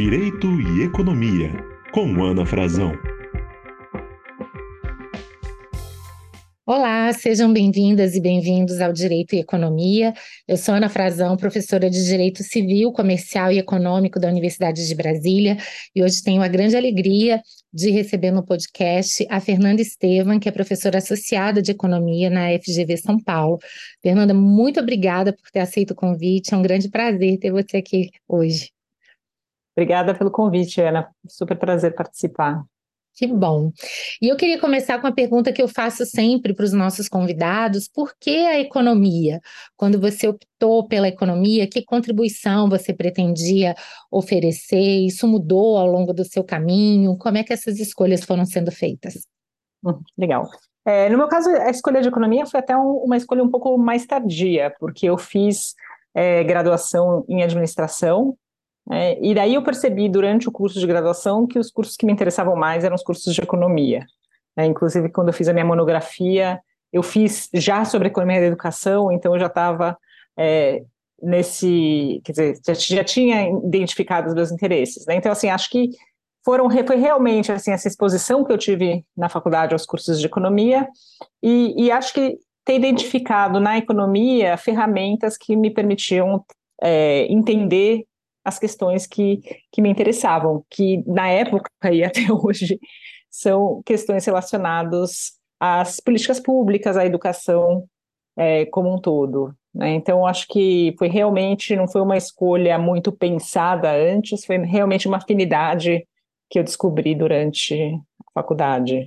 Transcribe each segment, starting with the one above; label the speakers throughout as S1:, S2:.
S1: Direito e Economia, com Ana Frazão.
S2: Olá, sejam bem-vindas e bem-vindos ao Direito e Economia. Eu sou Ana Frazão, professora de Direito Civil, Comercial e Econômico da Universidade de Brasília, e hoje tenho a grande alegria de receber no podcast a Fernanda Estevam, que é professora associada de Economia na FGV São Paulo. Fernanda, muito obrigada por ter aceito o convite, é um grande prazer ter você aqui hoje.
S3: Obrigada pelo convite, Ana. Super prazer participar.
S2: Que bom. E eu queria começar com a pergunta que eu faço sempre para os nossos convidados: por que a economia? Quando você optou pela economia, que contribuição você pretendia oferecer? Isso mudou ao longo do seu caminho? Como é que essas escolhas foram sendo feitas?
S3: Hum, legal. É, no meu caso, a escolha de economia foi até um, uma escolha um pouco mais tardia, porque eu fiz é, graduação em administração é, e daí eu percebi durante o curso de graduação que os cursos que me interessavam mais eram os cursos de economia. É, inclusive, quando eu fiz a minha monografia, eu fiz já sobre economia da educação, então eu já estava é, nesse, quer dizer, já, já, tinha identificado os meus interesses. Né? Então, assim, acho que foram, foi realmente assim, essa exposição que eu tive na faculdade aos cursos de economia, e, e acho que ter identificado na economia ferramentas que me permitiam é, entender as questões que, que me interessavam, que na época e até hoje são questões relacionadas às políticas públicas, à educação é, como um todo. Né? Então, acho que foi realmente, não foi uma escolha muito pensada antes, foi realmente uma afinidade que eu descobri durante a faculdade.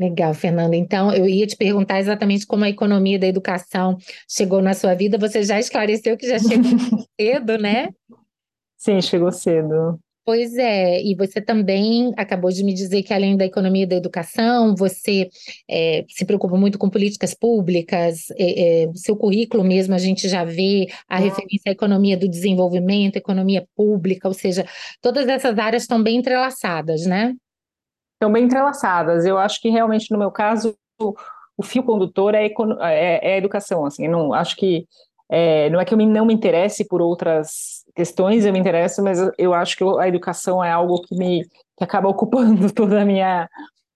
S2: Legal, Fernanda. Então, eu ia te perguntar exatamente como a economia da educação chegou na sua vida. Você já esclareceu que já chegou cedo, né?
S3: Sim, chegou cedo.
S2: Pois é, e você também acabou de me dizer que além da economia da educação, você é, se preocupa muito com políticas públicas, é, é, seu currículo mesmo a gente já vê a ah. referência à economia do desenvolvimento, economia pública, ou seja, todas essas áreas estão bem entrelaçadas, né?
S3: Estão bem entrelaçadas. Eu acho que realmente no meu caso o fio condutor é, é, é a educação, assim, não acho que é, não é que eu não me interesse por outras questões, eu me interesso, mas eu acho que a educação é algo que me que acaba ocupando toda a minha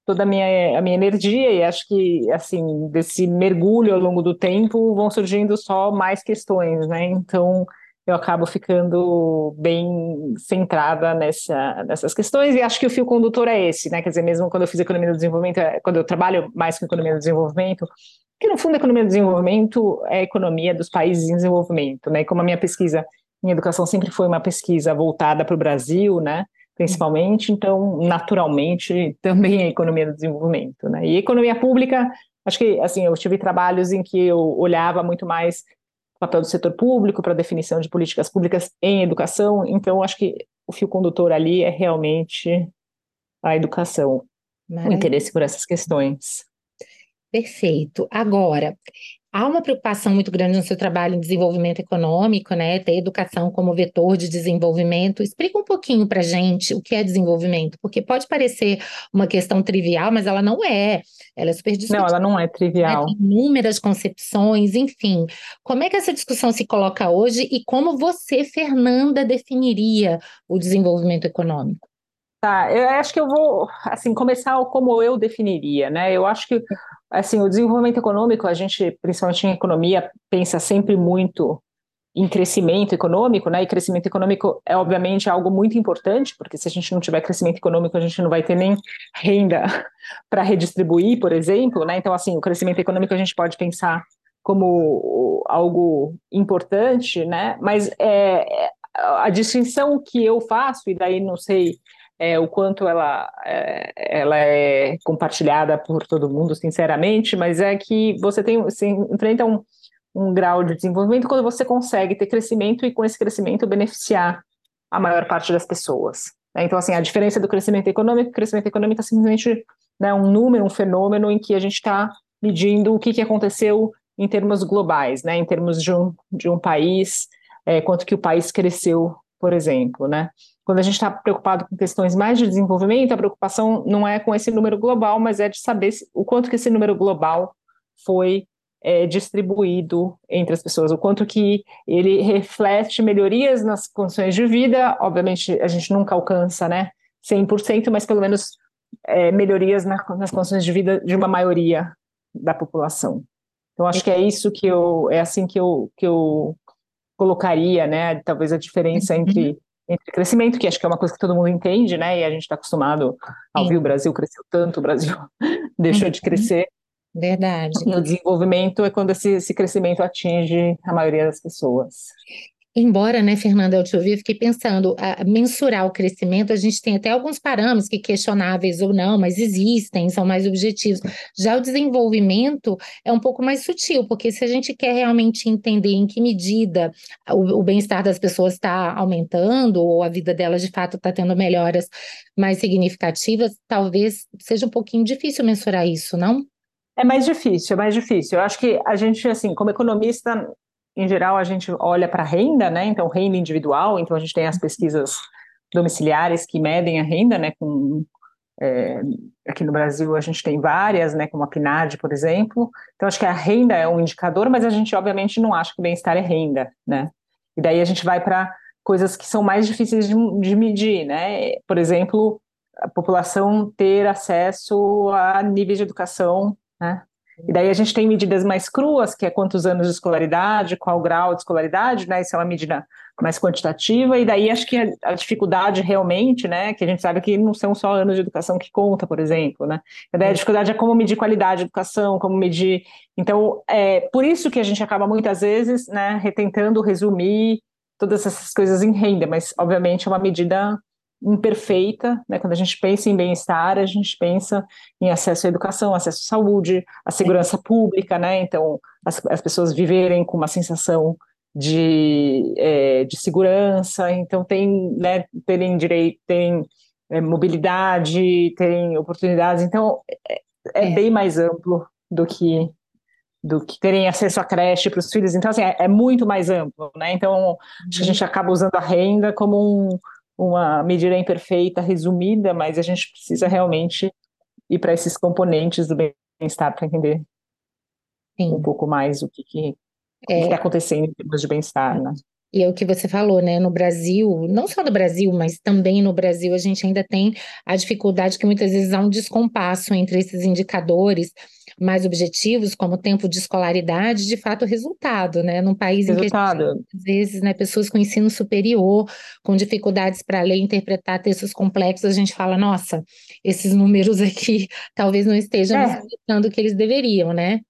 S3: toda a minha, a minha energia e acho que assim desse mergulho ao longo do tempo vão surgindo só mais questões, né? Então eu acabo ficando bem centrada nessa, nessas questões e acho que o fio condutor é esse, né? Quer dizer, mesmo quando eu fiz economia do desenvolvimento, é, quando eu trabalho mais com economia do desenvolvimento, que no fundo a economia do desenvolvimento é a economia dos países em desenvolvimento, né? Como a minha pesquisa em educação sempre foi uma pesquisa voltada para o Brasil, né? Principalmente, então, naturalmente, também a economia do desenvolvimento, né? E economia pública, acho que, assim, eu tive trabalhos em que eu olhava muito mais o papel do setor público para a definição de políticas públicas em educação, então, acho que o fio condutor ali é realmente a educação, Maravilha. o interesse por essas questões.
S2: Perfeito. Agora, há uma preocupação muito grande no seu trabalho em desenvolvimento econômico, né? Ter educação como vetor de desenvolvimento. Explica um pouquinho para gente o que é desenvolvimento, porque pode parecer uma questão trivial, mas ela não é. Ela é super discutida.
S3: Não, ela não é trivial.
S2: Né? Tem inúmeras concepções, enfim. Como é que essa discussão se coloca hoje e como você, Fernanda, definiria o desenvolvimento econômico?
S3: Tá, eu acho que eu vou, assim, começar como eu definiria, né? Eu acho que, assim, o desenvolvimento econômico, a gente, principalmente em economia, pensa sempre muito em crescimento econômico, né? E crescimento econômico é, obviamente, algo muito importante, porque se a gente não tiver crescimento econômico, a gente não vai ter nem renda para redistribuir, por exemplo, né? Então, assim, o crescimento econômico a gente pode pensar como algo importante, né? Mas é, a distinção que eu faço, e daí não sei é, o quanto ela é, ela é compartilhada por todo mundo, sinceramente, mas é que você tem enfrenta um, um grau de desenvolvimento quando você consegue ter crescimento e com esse crescimento beneficiar a maior parte das pessoas. Né? Então, assim, a diferença do crescimento econômico, o crescimento econômico é simplesmente né, um número, um fenômeno em que a gente está medindo o que, que aconteceu em termos globais, né, em termos de um, de um país, é, quanto que o país cresceu, por exemplo, né. Quando a gente está preocupado com questões mais de desenvolvimento, a preocupação não é com esse número global, mas é de saber o quanto que esse número global foi é distribuído entre as pessoas, o quanto que ele reflete melhorias nas condições de vida, obviamente a gente nunca alcança, né, 100%, mas pelo menos é, melhorias na, nas condições de vida de uma maioria da população. Então acho que é isso que eu, é assim que eu, que eu colocaria, né, talvez a diferença uhum. entre entre crescimento, que acho que é uma coisa que todo mundo entende, né? E a gente está acostumado a ouvir o Brasil cresceu tanto, o Brasil deixou de uhum. crescer.
S2: Verdade.
S3: E o desenvolvimento é quando esse, esse crescimento atinge a maioria das pessoas.
S2: Embora, né, Fernanda, eu te ouvi, fiquei pensando, a, mensurar o crescimento, a gente tem até alguns parâmetros que questionáveis ou não, mas existem, são mais objetivos. Já o desenvolvimento é um pouco mais sutil, porque se a gente quer realmente entender em que medida o, o bem-estar das pessoas está aumentando, ou a vida delas de fato está tendo melhoras mais significativas, talvez seja um pouquinho difícil mensurar isso, não?
S3: É mais difícil, é mais difícil. Eu acho que a gente, assim, como economista, em geral, a gente olha para a renda, né? Então, renda individual, então a gente tem as pesquisas domiciliares que medem a renda, né? Com, é, aqui no Brasil a gente tem várias, né? Como a PNAD, por exemplo. Então, acho que a renda é um indicador, mas a gente, obviamente, não acha que bem-estar é renda, né? E daí a gente vai para coisas que são mais difíceis de, de medir, né? Por exemplo, a população ter acesso a níveis de educação né? E daí a gente tem medidas mais cruas, que é quantos anos de escolaridade, qual grau de escolaridade, né? Isso é uma medida mais quantitativa, e daí acho que a, dificuldade realmente, né? Que a gente sabe que não são só anos de educação que conta, por exemplo, né? E daí a dificuldade é como medir qualidade de educação, como medir. Então, é por isso que a gente acaba muitas vezes, né, retentando resumir todas essas coisas em renda, mas obviamente é uma medida imperfeita, né? Quando a gente pensa em bem-estar, a gente pensa em acesso à educação, acesso à saúde, à segurança pública, né? Então, as, as pessoas viverem com uma sensação de, é, de segurança, então tem, né, terem direito, tem é, mobilidade, tem oportunidades, então é, é, é, bem mais amplo do que do que terem acesso à creche para os filhos, então assim, é, é, muito mais amplo, né? Então a uhum. gente acaba usando a renda como um, uma medida imperfeita, resumida, mas a gente precisa realmente ir para esses componentes do bem-estar para entender Sim. um pouco mais o que está é, acontecendo em termos de bem-estar, né?
S2: E é o que você falou, né? No Brasil, não só no Brasil, mas também no Brasil, a gente ainda tem a dificuldade que muitas vezes há um descompasso entre esses indicadores mais objetivos, como tempo de escolaridade, de fato, resultado, né? Num país resultado. em que, às vezes, né, pessoas com ensino superior, com dificuldades para ler e interpretar textos complexos, a gente fala, nossa, esses números aqui talvez não estejam é. o que eles deveriam, né?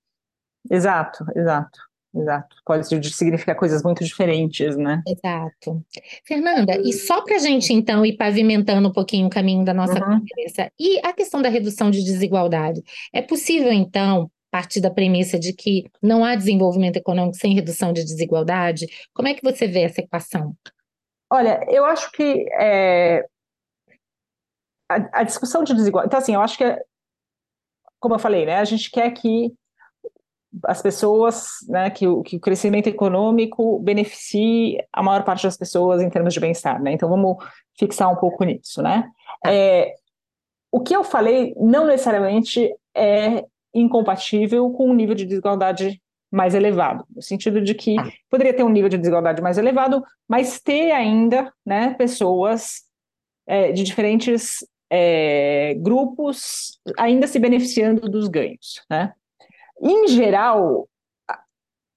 S3: Exato, exato. Exato, pode significar coisas muito diferentes, né?
S2: Exato. Fernanda, e só para a gente então ir pavimentando um pouquinho o caminho da nossa uhum. conversa, e a questão da redução de desigualdade, é possível então partir da premissa de que não há desenvolvimento econômico sem redução de desigualdade? Como é que você vê essa equação?
S3: Olha, eu acho que é, a, a, discussão de desigualdade. Então, assim, eu acho que, como eu falei, né, a gente quer que as pessoas, né, que, o, que o crescimento econômico beneficie a maior parte das pessoas em termos de bem-estar, né? Então vamos fixar um pouco nisso, né? Tá. É, o que eu falei não necessariamente é incompatível com um nível de desigualdade mais elevado, no sentido de que tá. poderia ter um nível de desigualdade mais elevado, mas ter ainda, né, pessoas é, de diferentes é, grupos ainda se beneficiando dos ganhos, né? Em geral,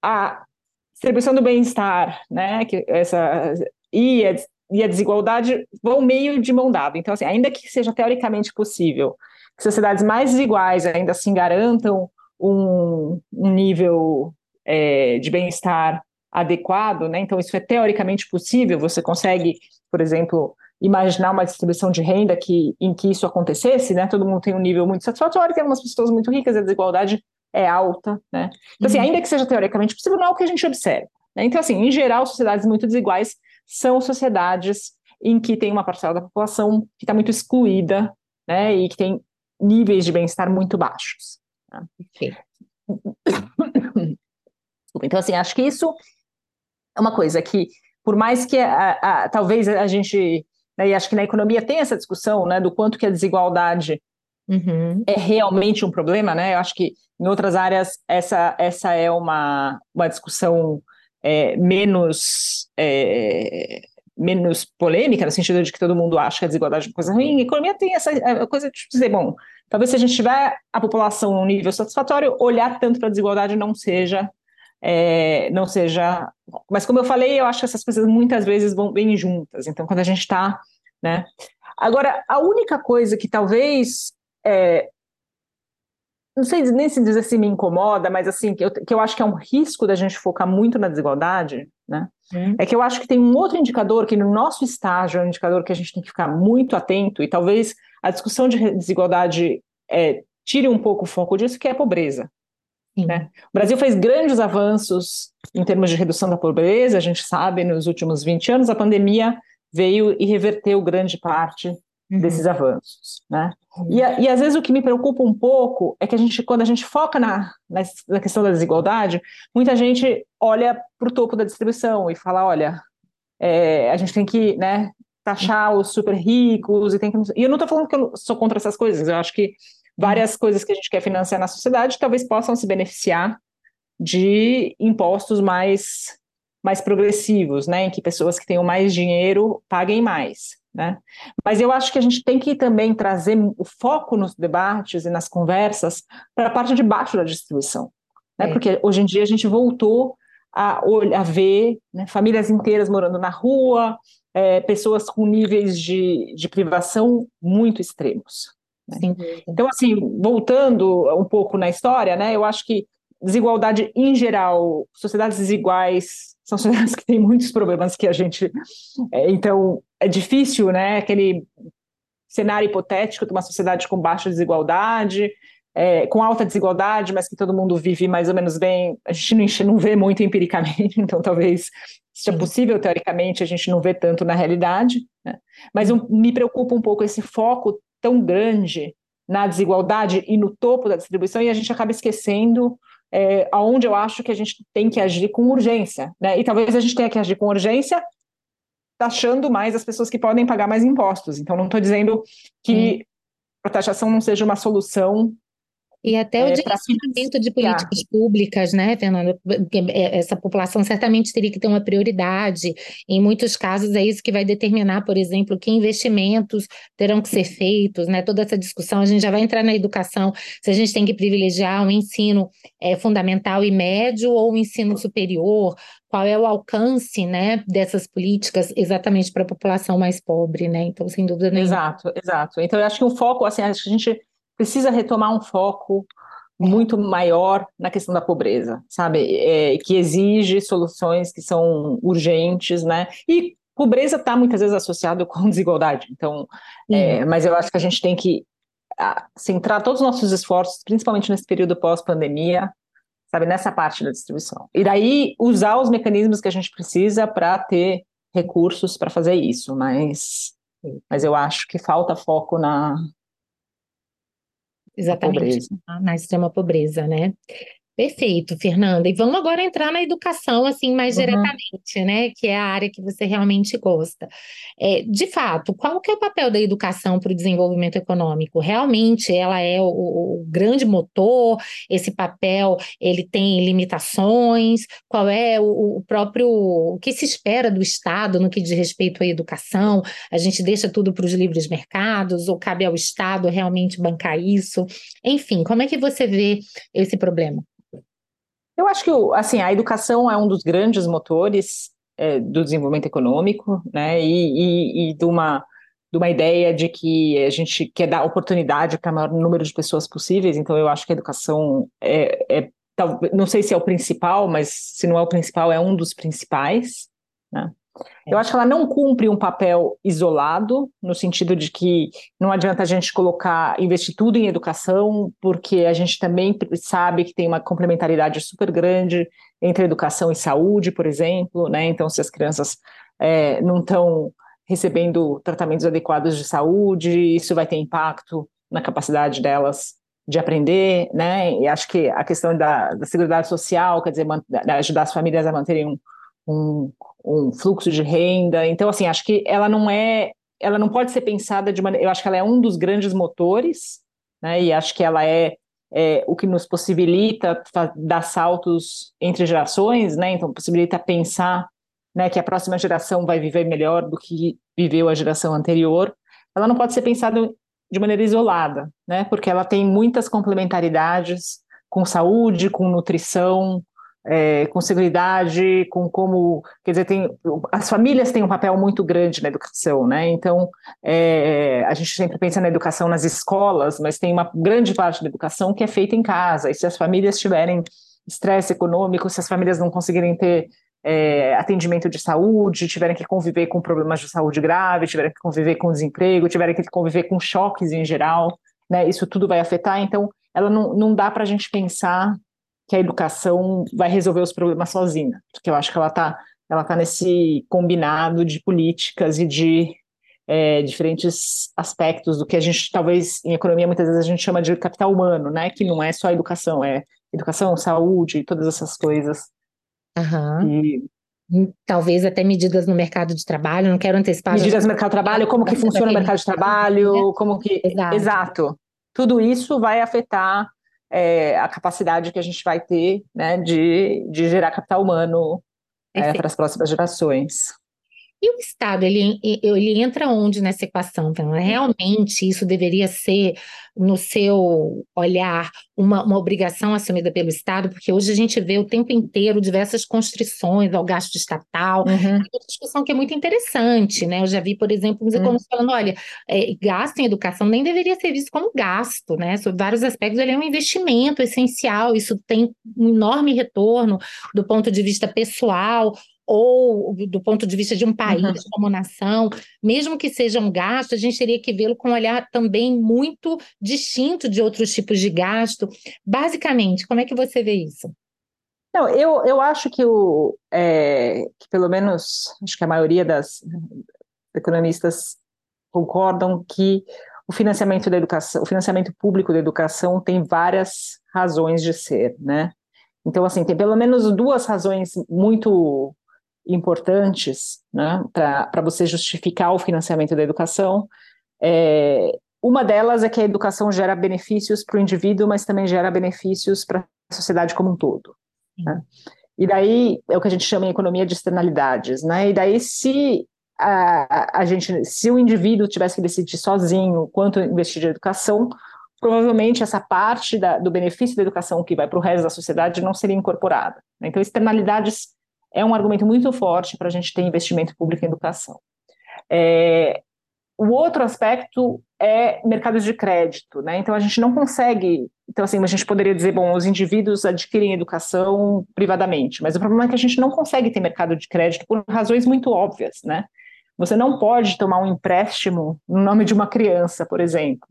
S3: a distribuição do bem-estar, né, que essa e a, e a desigualdade vão meio de mão dada. Então, assim, ainda que seja teoricamente possível que sociedades mais desiguais ainda assim garantam um, um nível é, de bem-estar adequado, né? Então, isso é teoricamente possível. Você consegue, por exemplo, imaginar uma distribuição de renda que, em que isso acontecesse, né? Todo mundo tem um nível muito satisfatório, tem algumas pessoas muito ricas, a desigualdade é alta, né? Então, assim, uhum. ainda que seja teoricamente possível, não é o que a gente observa. Né? Então, assim, em geral, sociedades muito desiguais são sociedades em que tem uma parcela da população que está muito excluída, né? E que tem níveis de bem-estar muito baixos. Né? Então, assim, acho que isso é uma coisa que, por mais que a, a, talvez a gente, né, e acho que na economia tem essa discussão, né, do quanto que a desigualdade uhum. é realmente um problema, né? Eu acho que em outras áreas essa, essa é uma, uma discussão é, menos é, menos polêmica, no sentido de que todo mundo acha que a desigualdade é uma coisa ruim. A economia tem essa coisa de dizer, bom, talvez se a gente tiver a população num nível satisfatório, olhar tanto para a desigualdade não seja é, não seja. Mas como eu falei, eu acho que essas coisas muitas vezes vão bem juntas. Então, quando a gente está, né? Agora, a única coisa que talvez é, não sei nem se dizer se me incomoda, mas assim, que eu, que eu acho que é um risco da gente focar muito na desigualdade, né? Hum. É que eu acho que tem um outro indicador que no nosso estágio é um indicador que a gente tem que ficar muito atento, e talvez a discussão de desigualdade é, tire um pouco o foco disso, que é a pobreza. Né? O Brasil fez grandes avanços em termos de redução da pobreza, a gente sabe, nos últimos 20 anos, a pandemia veio e reverteu grande parte. Desses avanços. Né? Uhum. E, e, às vezes o que me preocupa um pouco é que a gente, quando a gente foca na, na questão da desigualdade, muita gente olha para o topo da distribuição e fala: olha, é, a gente tem que né, taxar os super ricos e tem que. E eu não estou falando que eu sou contra essas coisas, eu acho que várias coisas que a gente quer financiar na sociedade talvez possam se beneficiar de impostos mais, mais progressivos, né, em que pessoas que tenham mais dinheiro paguem mais. Né? Mas eu acho que a gente tem que também trazer o foco nos debates e nas conversas para a parte de baixo da distribuição, né? É. porque hoje em dia a gente voltou a, a ver né, famílias inteiras morando na rua, é, pessoas com níveis de, de privação muito extremos. Né? Então, assim, voltando um pouco na história, né, eu acho que desigualdade em geral, sociedades desiguais, são sociedades que têm muitos problemas que a gente. É, então, é difícil, né, aquele cenário hipotético de uma sociedade com baixa desigualdade, é, com alta desigualdade, mas que todo mundo vive mais ou menos bem, a gente não, não vê muito empiricamente, então talvez seja possível teoricamente, a gente não vê tanto na realidade, né? mas me preocupa um pouco esse foco tão grande na desigualdade e no topo da distribuição e a gente acaba esquecendo é, aonde eu acho que a gente tem que agir com urgência, né? E talvez a gente tenha que agir com urgência taxando mais as pessoas que podem pagar mais impostos. Então, não estou dizendo que hum. a taxação não seja uma solução
S2: e até o é, direcionamento de políticas públicas, né, Fernanda? É, essa população certamente teria que ter uma prioridade. Em muitos casos, é isso que vai determinar, por exemplo, que investimentos terão que ser feitos, né? Toda essa discussão, a gente já vai entrar na educação, se a gente tem que privilegiar o um ensino é, fundamental e médio ou o um ensino superior, qual é o alcance, né, dessas políticas exatamente para a população mais pobre, né? Então, sem dúvida nenhuma.
S3: Exato, exato. Então, eu acho que o foco, assim, acho que a gente precisa retomar um foco muito maior na questão da pobreza, sabe? É, que exige soluções que são urgentes, né? E pobreza está muitas vezes associado com desigualdade. Então, é, mas eu acho que a gente tem que a, centrar todos os nossos esforços, principalmente nesse período pós-pandemia, sabe, nessa parte da distribuição. E daí usar os mecanismos que a gente precisa para ter recursos para fazer isso, mas, mas eu acho que falta foco na,
S2: Exatamente, na extrema pobreza, né? Perfeito, Fernanda. E vamos agora entrar na educação, assim, mais uhum. diretamente, né? Que é a área que você realmente gosta. É, de fato, qual que é o papel da educação para o desenvolvimento econômico? Realmente ela é o, o, grande motor? Esse papel ele tem limitações? Qual é o, o próprio o que se espera do Estado no que diz respeito à educação? A gente deixa tudo para os livres mercados ou cabe ao Estado realmente bancar isso? Enfim, como é que você vê esse problema?
S3: Eu acho que assim, a educação é um dos grandes motores é, do desenvolvimento econômico, né? E, e, e de, uma, de uma ideia de que a gente quer dar oportunidade para o maior número de pessoas possíveis. Então, eu acho que a educação é, é não sei se é o principal, mas se não é o principal, é um dos principais. Né? É. Eu acho que ela não cumpre um papel isolado, no sentido de que não adianta a gente colocar, investir tudo em educação, porque a gente também sabe que tem uma complementaridade super grande entre educação e saúde, por exemplo, né? Então, se as crianças é, não estão recebendo tratamentos adequados de saúde, isso vai ter impacto na capacidade delas de aprender, né? E acho que a questão da, da social, quer dizer, ajudar as famílias a manterem um, um, um fluxo de renda. Então, assim, acho que ela não é, ela não pode ser pensada de maneira. Eu acho que ela é um dos grandes motores, né? E acho que ela é, é o que nos possibilita dar saltos entre gerações, né? Então possibilita pensar, né, que a próxima geração vai viver melhor do que viveu a geração anterior. Ela não pode ser pensada de maneira isolada, né? Porque ela tem muitas complementaridades com saúde, com nutrição, é, com seguridade, com como, quer dizer, tem, as famílias têm um papel muito grande na educação, né? Então, é, a gente sempre pensa na educação nas escolas, mas tem uma grande parte da educação que é feita em casa. E se as famílias tiverem estresse econômico, se as famílias não conseguirem ter é, atendimento de saúde, tiverem que conviver com problemas de saúde grave, tiverem que conviver com desemprego, tiverem que conviver com choques em geral, né? Isso tudo vai afetar. Então, ela não, não dá para a gente pensar que a educação vai resolver os problemas sozinha, porque eu acho que ela está ela tá nesse combinado de políticas e de é, diferentes aspectos do que a gente, talvez, em economia, muitas vezes a gente chama de capital humano, né? Que não é só educação, é educação, saúde, todas essas coisas.
S2: Uhum. E... Talvez até medidas no mercado de trabalho, não quero antecipar.
S3: Medidas no mercado de trabalho, como que funciona o mercado de trabalho, como que. Exato. Exato. Tudo isso vai afetar é, a capacidade que a gente vai ter né, de, de gerar capital humano é, para as próximas gerações.
S2: E o Estado, ele, ele entra onde nessa equação? Então, realmente isso deveria ser, no seu olhar, uma, uma obrigação assumida pelo Estado, porque hoje a gente vê o tempo inteiro diversas constrições ao gasto estatal, uhum. uma discussão que é muito interessante, né? Eu já vi, por exemplo, uns uhum. economistas falando, olha, é, gasto em educação nem deveria ser visto como gasto, né? Sobre vários aspectos, ele é um investimento essencial, isso tem um enorme retorno do ponto de vista pessoal, ou do ponto de vista de um país uhum. como nação, mesmo que seja um gasto, a gente teria que vê-lo com um olhar também muito distinto de outros tipos de gasto. Basicamente, como é que você vê isso?
S3: Não, eu, eu acho que, o, é, que pelo menos acho que a maioria das economistas concordam que o financiamento da educação, o financiamento público da educação tem várias razões de ser, né? Então, assim, tem pelo menos duas razões muito importantes né, para você justificar o financiamento da educação. É, uma delas é que a educação gera benefícios para o indivíduo, mas também gera benefícios para a sociedade como um todo. Né? E daí é o que a gente chama em economia de externalidades. Né? E daí, se a, a gente, se o indivíduo tivesse que decidir sozinho quanto investir em educação, provavelmente essa parte da, do benefício da educação que vai para o resto da sociedade não seria incorporada. Então, externalidades é um argumento muito forte para a gente ter investimento público em educação. É, o outro aspecto é mercados de crédito, né? Então a gente não consegue. Então, assim, a gente poderia dizer, bom, os indivíduos adquirem educação privadamente, mas o problema é que a gente não consegue ter mercado de crédito por razões muito óbvias, né? Você não pode tomar um empréstimo no nome de uma criança, por exemplo,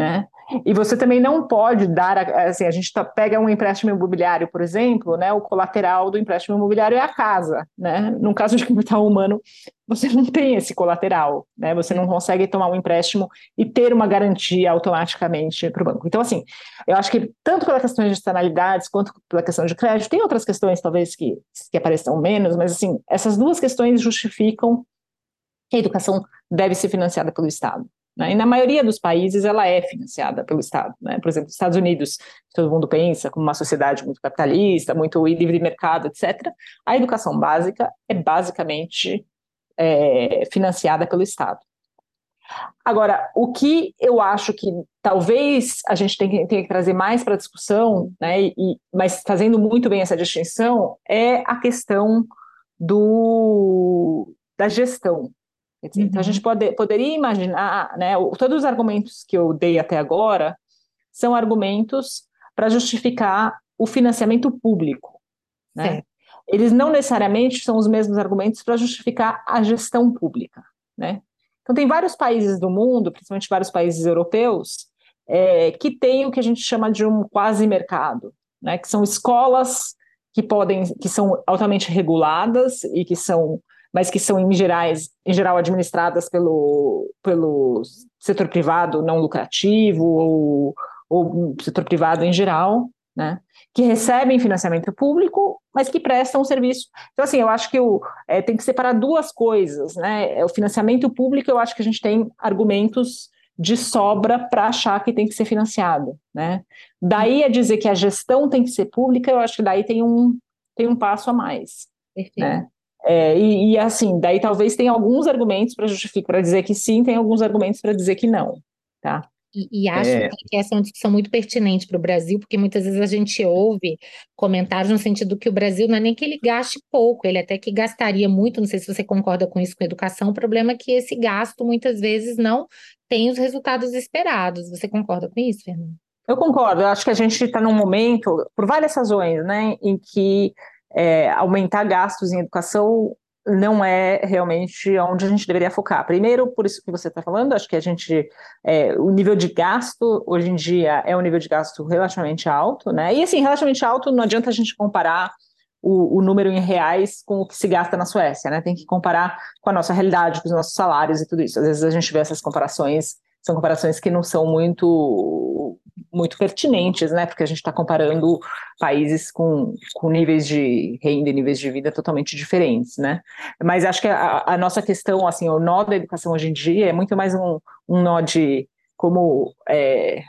S3: né? E você também não pode dar, assim, a gente tá, pega um empréstimo imobiliário, por exemplo, né, o colateral do empréstimo imobiliário é a casa, né? No caso de capital humano, você não tem esse colateral, né? Você não consegue tomar um empréstimo e ter uma garantia automaticamente para o banco. Então, assim, eu acho que tanto pela questão de externalidades quanto pela questão de crédito, tem outras questões talvez que, que apareçam menos, mas assim, essas duas questões justificam que a educação deve ser financiada pelo Estado. Né? E na maioria dos países ela é financiada pelo Estado. Né? Por exemplo, os Estados Unidos, todo mundo pensa como uma sociedade muito capitalista, muito livre de mercado, etc. A educação básica é basicamente é, financiada pelo Estado. Agora, o que eu acho que talvez a gente tenha que, que trazer mais para a discussão, né, e, mas fazendo muito bem essa distinção, é a questão do, da gestão. Dizer, uhum. Então, a gente uhum. pode, poderia imaginar, né, todos os argumentos que eu dei até agora são argumentos para justificar o financiamento público. Né? Eles não necessariamente são os mesmos argumentos para justificar a gestão pública. Né? Então, tem vários países do mundo, principalmente vários países europeus, é, que têm o que a gente chama de um quase mercado, né? que são escolas que podem, que são altamente reguladas e que são mas que são em, gerais, em geral administradas pelo, pelo setor privado não lucrativo ou, ou setor privado em geral, né? que recebem financiamento público, mas que prestam serviço. Então, assim, eu acho que o, é, tem que separar duas coisas. Né? É, o financiamento público, eu acho que a gente tem argumentos de sobra para achar que tem que ser financiado, né? Daí a dizer que a gestão tem que ser pública, eu acho que daí tem um, tem um passo a mais, Perfeito. né? É, e, e, assim, daí talvez tenha alguns argumentos para justificar, para dizer que sim, tem alguns argumentos para dizer que não, tá?
S2: E, e acho é. que essa é uma discussão muito pertinente para o Brasil, porque muitas vezes a gente ouve comentários no sentido que o Brasil não é nem que ele gaste pouco, ele até que gastaria muito, não sei se você concorda com isso com educação, o problema é que esse gasto muitas vezes não tem os resultados esperados. Você concorda com isso, Fernando?
S3: Eu concordo, eu acho que a gente está num momento, por várias razões, né, em que é, aumentar gastos em educação não é realmente onde a gente deveria focar. Primeiro, por isso que você está falando, acho que a gente, é, o nível de gasto hoje em dia é um nível de gasto relativamente alto, né? E assim, relativamente alto, não adianta a gente comparar o, o, número em reais com o que se gasta na Suécia, né? Tem que comparar com a nossa realidade, com os nossos salários e tudo isso. Às vezes a gente vê essas comparações, são comparações que não são muito muito pertinentes, né? Porque a gente está comparando países com, com níveis de renda e níveis de vida totalmente diferentes, né? Mas acho que a, a nossa questão, assim, o nó da educação hoje em dia é muito mais um, um nó de como, é,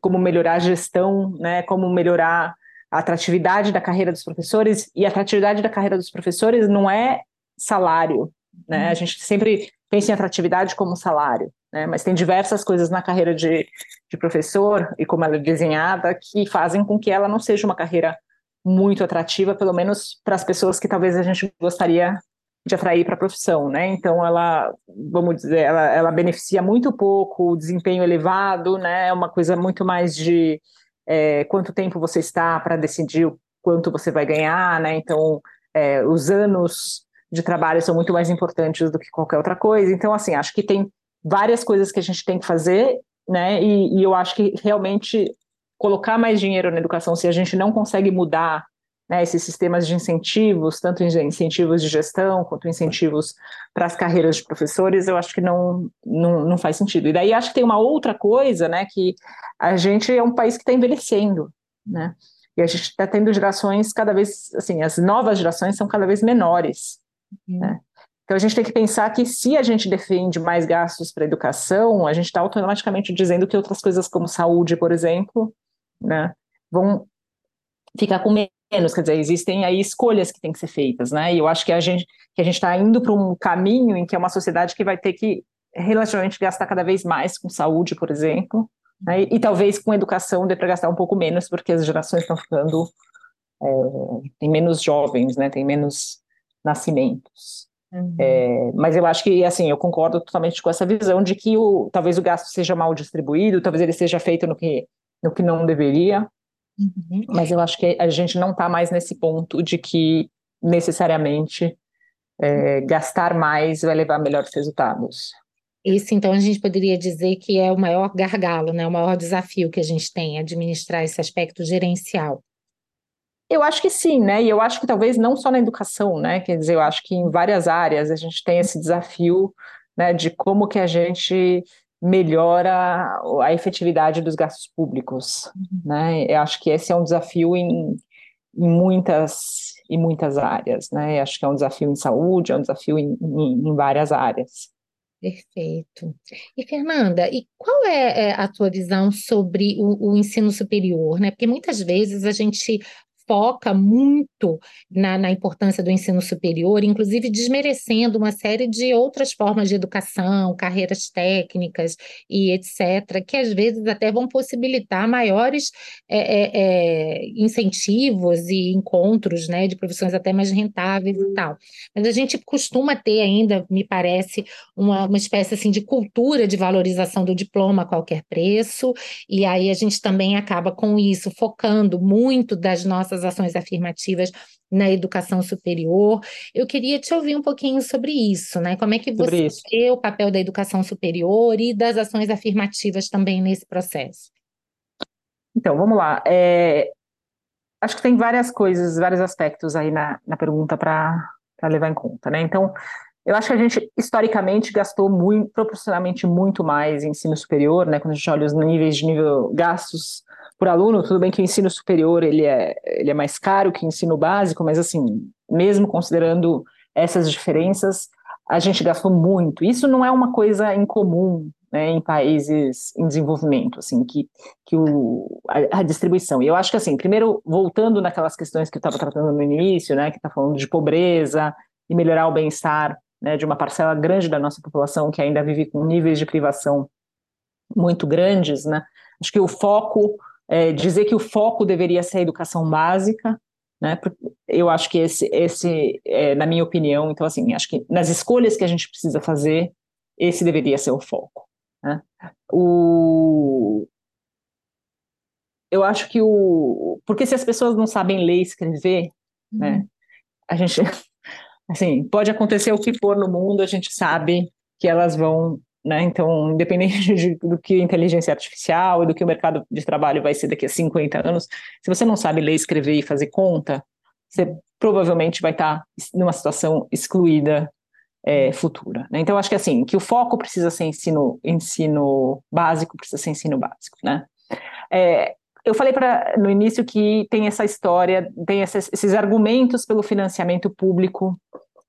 S3: como melhorar a gestão, né? Como melhorar a atratividade da carreira dos professores, e a atratividade da carreira dos professores não é salário, né? A gente sempre pensa em atratividade como salário, né? Mas tem diversas coisas na carreira de, de professor e como ela é desenhada que fazem com que ela não seja uma carreira muito atrativa, pelo menos para as pessoas que talvez a gente gostaria de atrair para a profissão, né? Então ela, vamos dizer, ela, ela beneficia muito pouco, o desempenho elevado, né? É uma coisa muito mais de é, quanto tempo você está para decidir o quanto você vai ganhar, né? Então, é, os anos de trabalho são muito mais importantes do que qualquer outra coisa. Então, assim, acho que tem várias coisas que a gente tem que fazer, né? E, e eu acho que realmente colocar mais dinheiro na educação, se a gente não consegue mudar né, esses sistemas de incentivos, tanto incentivos de gestão quanto incentivos para as carreiras de professores, eu acho que não, não, não faz sentido. E daí acho que tem uma outra coisa, né, que a gente é um país que está envelhecendo, né, e a gente está tendo gerações cada vez, assim, as novas gerações são cada vez menores, uhum. né, então a gente tem que pensar que se a gente defende mais gastos para educação, a gente está automaticamente dizendo que outras coisas como saúde, por exemplo, né, vão ficar com menos, quer dizer, existem aí escolhas que têm que ser feitas, né? E eu acho que a gente que a gente está indo para um caminho em que é uma sociedade que vai ter que relativamente gastar cada vez mais com saúde, por exemplo, né? e, e, talvez com educação dê para gastar um pouco menos, porque as gerações estão ficando é, tem menos jovens, né? Tem menos nascimentos. Uhum. É, mas eu acho que, assim, eu concordo totalmente com essa visão de que o, talvez o gasto seja mal distribuído, talvez ele seja feito no que, no que não deveria, Uhum. Mas eu acho que a gente não está mais nesse ponto de que necessariamente é, gastar mais vai levar a melhores resultados.
S2: Esse, então, a gente poderia dizer que é o maior gargalo, né? o maior desafio que a gente tem, administrar esse aspecto gerencial.
S3: Eu acho que sim, né? E eu acho que talvez não só na educação, né? Quer dizer, eu acho que em várias áreas a gente tem esse desafio, né, de como que a gente melhora a efetividade dos gastos públicos, né? Eu acho que esse é um desafio em, em muitas em muitas áreas, né? Eu acho que é um desafio em saúde, é um desafio em, em, em várias áreas.
S2: Perfeito. E Fernanda, e qual é, é a tua visão sobre o, o, ensino superior, né? Porque muitas vezes a gente foca muito na, na, importância do ensino superior, inclusive desmerecendo uma série de outras formas de educação, carreiras técnicas e etc., que às vezes até vão possibilitar maiores é, é, é, incentivos e encontros né, de profissões até mais rentáveis e tal. Mas a gente costuma ter ainda, me parece, uma, uma espécie assim, de cultura de valorização do diploma a qualquer preço, e aí a gente também acaba com isso, focando muito das nossas essas ações afirmativas na educação superior. Eu queria te ouvir um pouquinho sobre isso, né? Como é que você vê o papel da educação superior e das ações afirmativas também nesse processo?
S3: Então, vamos lá. É, acho que tem várias coisas, vários aspectos aí na, na pergunta para levar em conta, né? Então, eu acho que a gente, historicamente, gastou muito, proporcionalmente muito mais em ensino superior, né? Quando a gente olha os níveis de nível gastos por aluno, tudo bem que o ensino superior ele é, ele é mais caro que o ensino básico, mas assim, mesmo considerando essas diferenças, a gente gastou muito. Isso não é uma coisa incomum né, em países em desenvolvimento, assim, que, que o, a, a, distribuição. E eu acho que, assim, primeiro, voltando naquelas questões que eu estava tratando no início, né, que está falando de pobreza e melhorar o bem-estar né, de uma parcela grande da nossa população que ainda vive com níveis de privação muito grandes, né, acho que o foco, é, dizer que o foco deveria ser a educação básica, né, eu acho que esse, esse é, na minha opinião, então, assim, acho que nas escolhas que a gente precisa fazer, esse deveria ser o foco. Né? O... Eu acho que o. Porque se as pessoas não sabem ler e escrever, né, uhum. né? A gente. Assim, pode acontecer o que for no mundo, a gente sabe que elas vão. Né? Então, independente de, do que inteligência artificial e do que o mercado de trabalho vai ser daqui a 50 anos, se você não sabe ler, escrever e fazer conta, você provavelmente vai estar numa situação excluída é, futura. Né? Então, acho que assim, que o foco precisa ser ensino, ensino básico, precisa ser ensino básico, né? É, eu falei pra, no início que tem essa história, tem esses, esses argumentos pelo financiamento público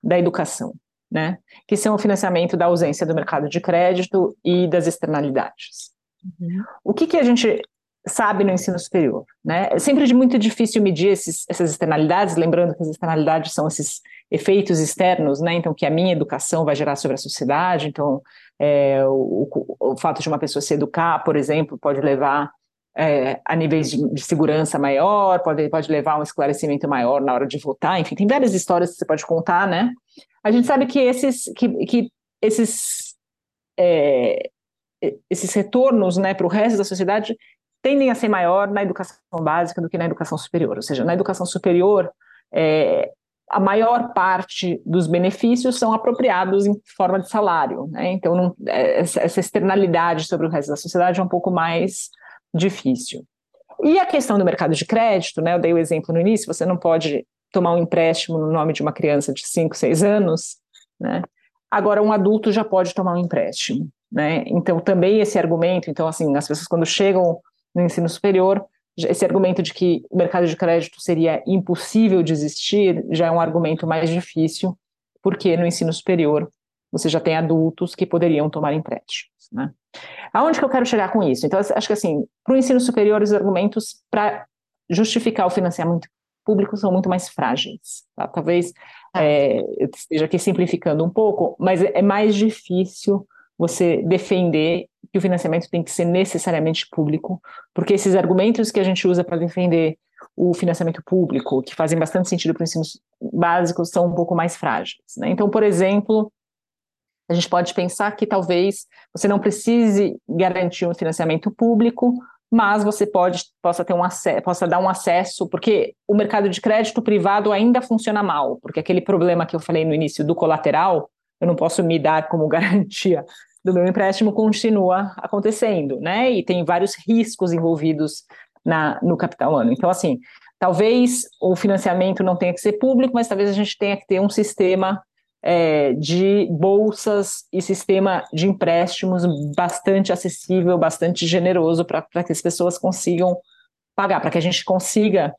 S3: da educação, né? Que são o financiamento da ausência do mercado de crédito e das externalidades. Uhum. O que, que a gente sabe no ensino superior, né? É sempre muito difícil medir esses, essas externalidades, lembrando que as externalidades são esses efeitos externos, né? Então, que a minha educação vai gerar sobre a sociedade. Então, é, o, o, fato de uma pessoa se educar, por exemplo, pode levar é, a níveis de, de, segurança maior, pode, pode levar a um esclarecimento maior na hora de votar. Enfim, tem várias histórias que você pode contar, né? A gente sabe que esses, que, que esses, é, esses retornos, né, para o resto da sociedade tendem a ser maior na educação básica do que na educação superior. Ou seja, na educação superior, é, a maior parte dos benefícios são apropriados em forma de salário. Né? Então, não, é, essa externalidade sobre o resto da sociedade é um pouco mais difícil. E a questão do mercado de crédito, né? eu dei o exemplo no início, você não pode tomar um empréstimo no nome de uma criança de 5, 6 anos, né? agora um adulto já pode tomar um empréstimo. Né? Então, também esse argumento, então, assim, as pessoas quando chegam no ensino superior, esse argumento de que o mercado de crédito seria impossível de existir já é um argumento mais difícil, porque no ensino superior você já tem adultos que poderiam tomar empréstimos. Né? Aonde que eu quero chegar com isso? Então, acho que assim, para o ensino superior, os argumentos para justificar o financiamento público são muito mais frágeis. Tá? Talvez ah. é, eu esteja aqui simplificando um pouco, mas é mais difícil você defender que o financiamento tem que ser necessariamente público, porque esses argumentos que a gente usa para defender o financiamento público, que fazem bastante sentido para o ensino básico, são um pouco mais frágeis. Né? Então, por exemplo, a gente pode pensar que talvez você não precise garantir um financiamento público, mas você pode possa ter um possa dar um acesso, porque o mercado de crédito privado ainda funciona mal, porque aquele problema que eu falei no início do colateral, eu não posso me dar como garantia do meu empréstimo continua acontecendo, né? E tem vários riscos envolvidos na, no capital humano. Então, assim, talvez o financiamento não tenha que ser público, mas talvez a gente tenha que ter um sistema é, de bolsas e sistema de empréstimos bastante acessível, bastante generoso para que as pessoas consigam pagar, para que a gente consiga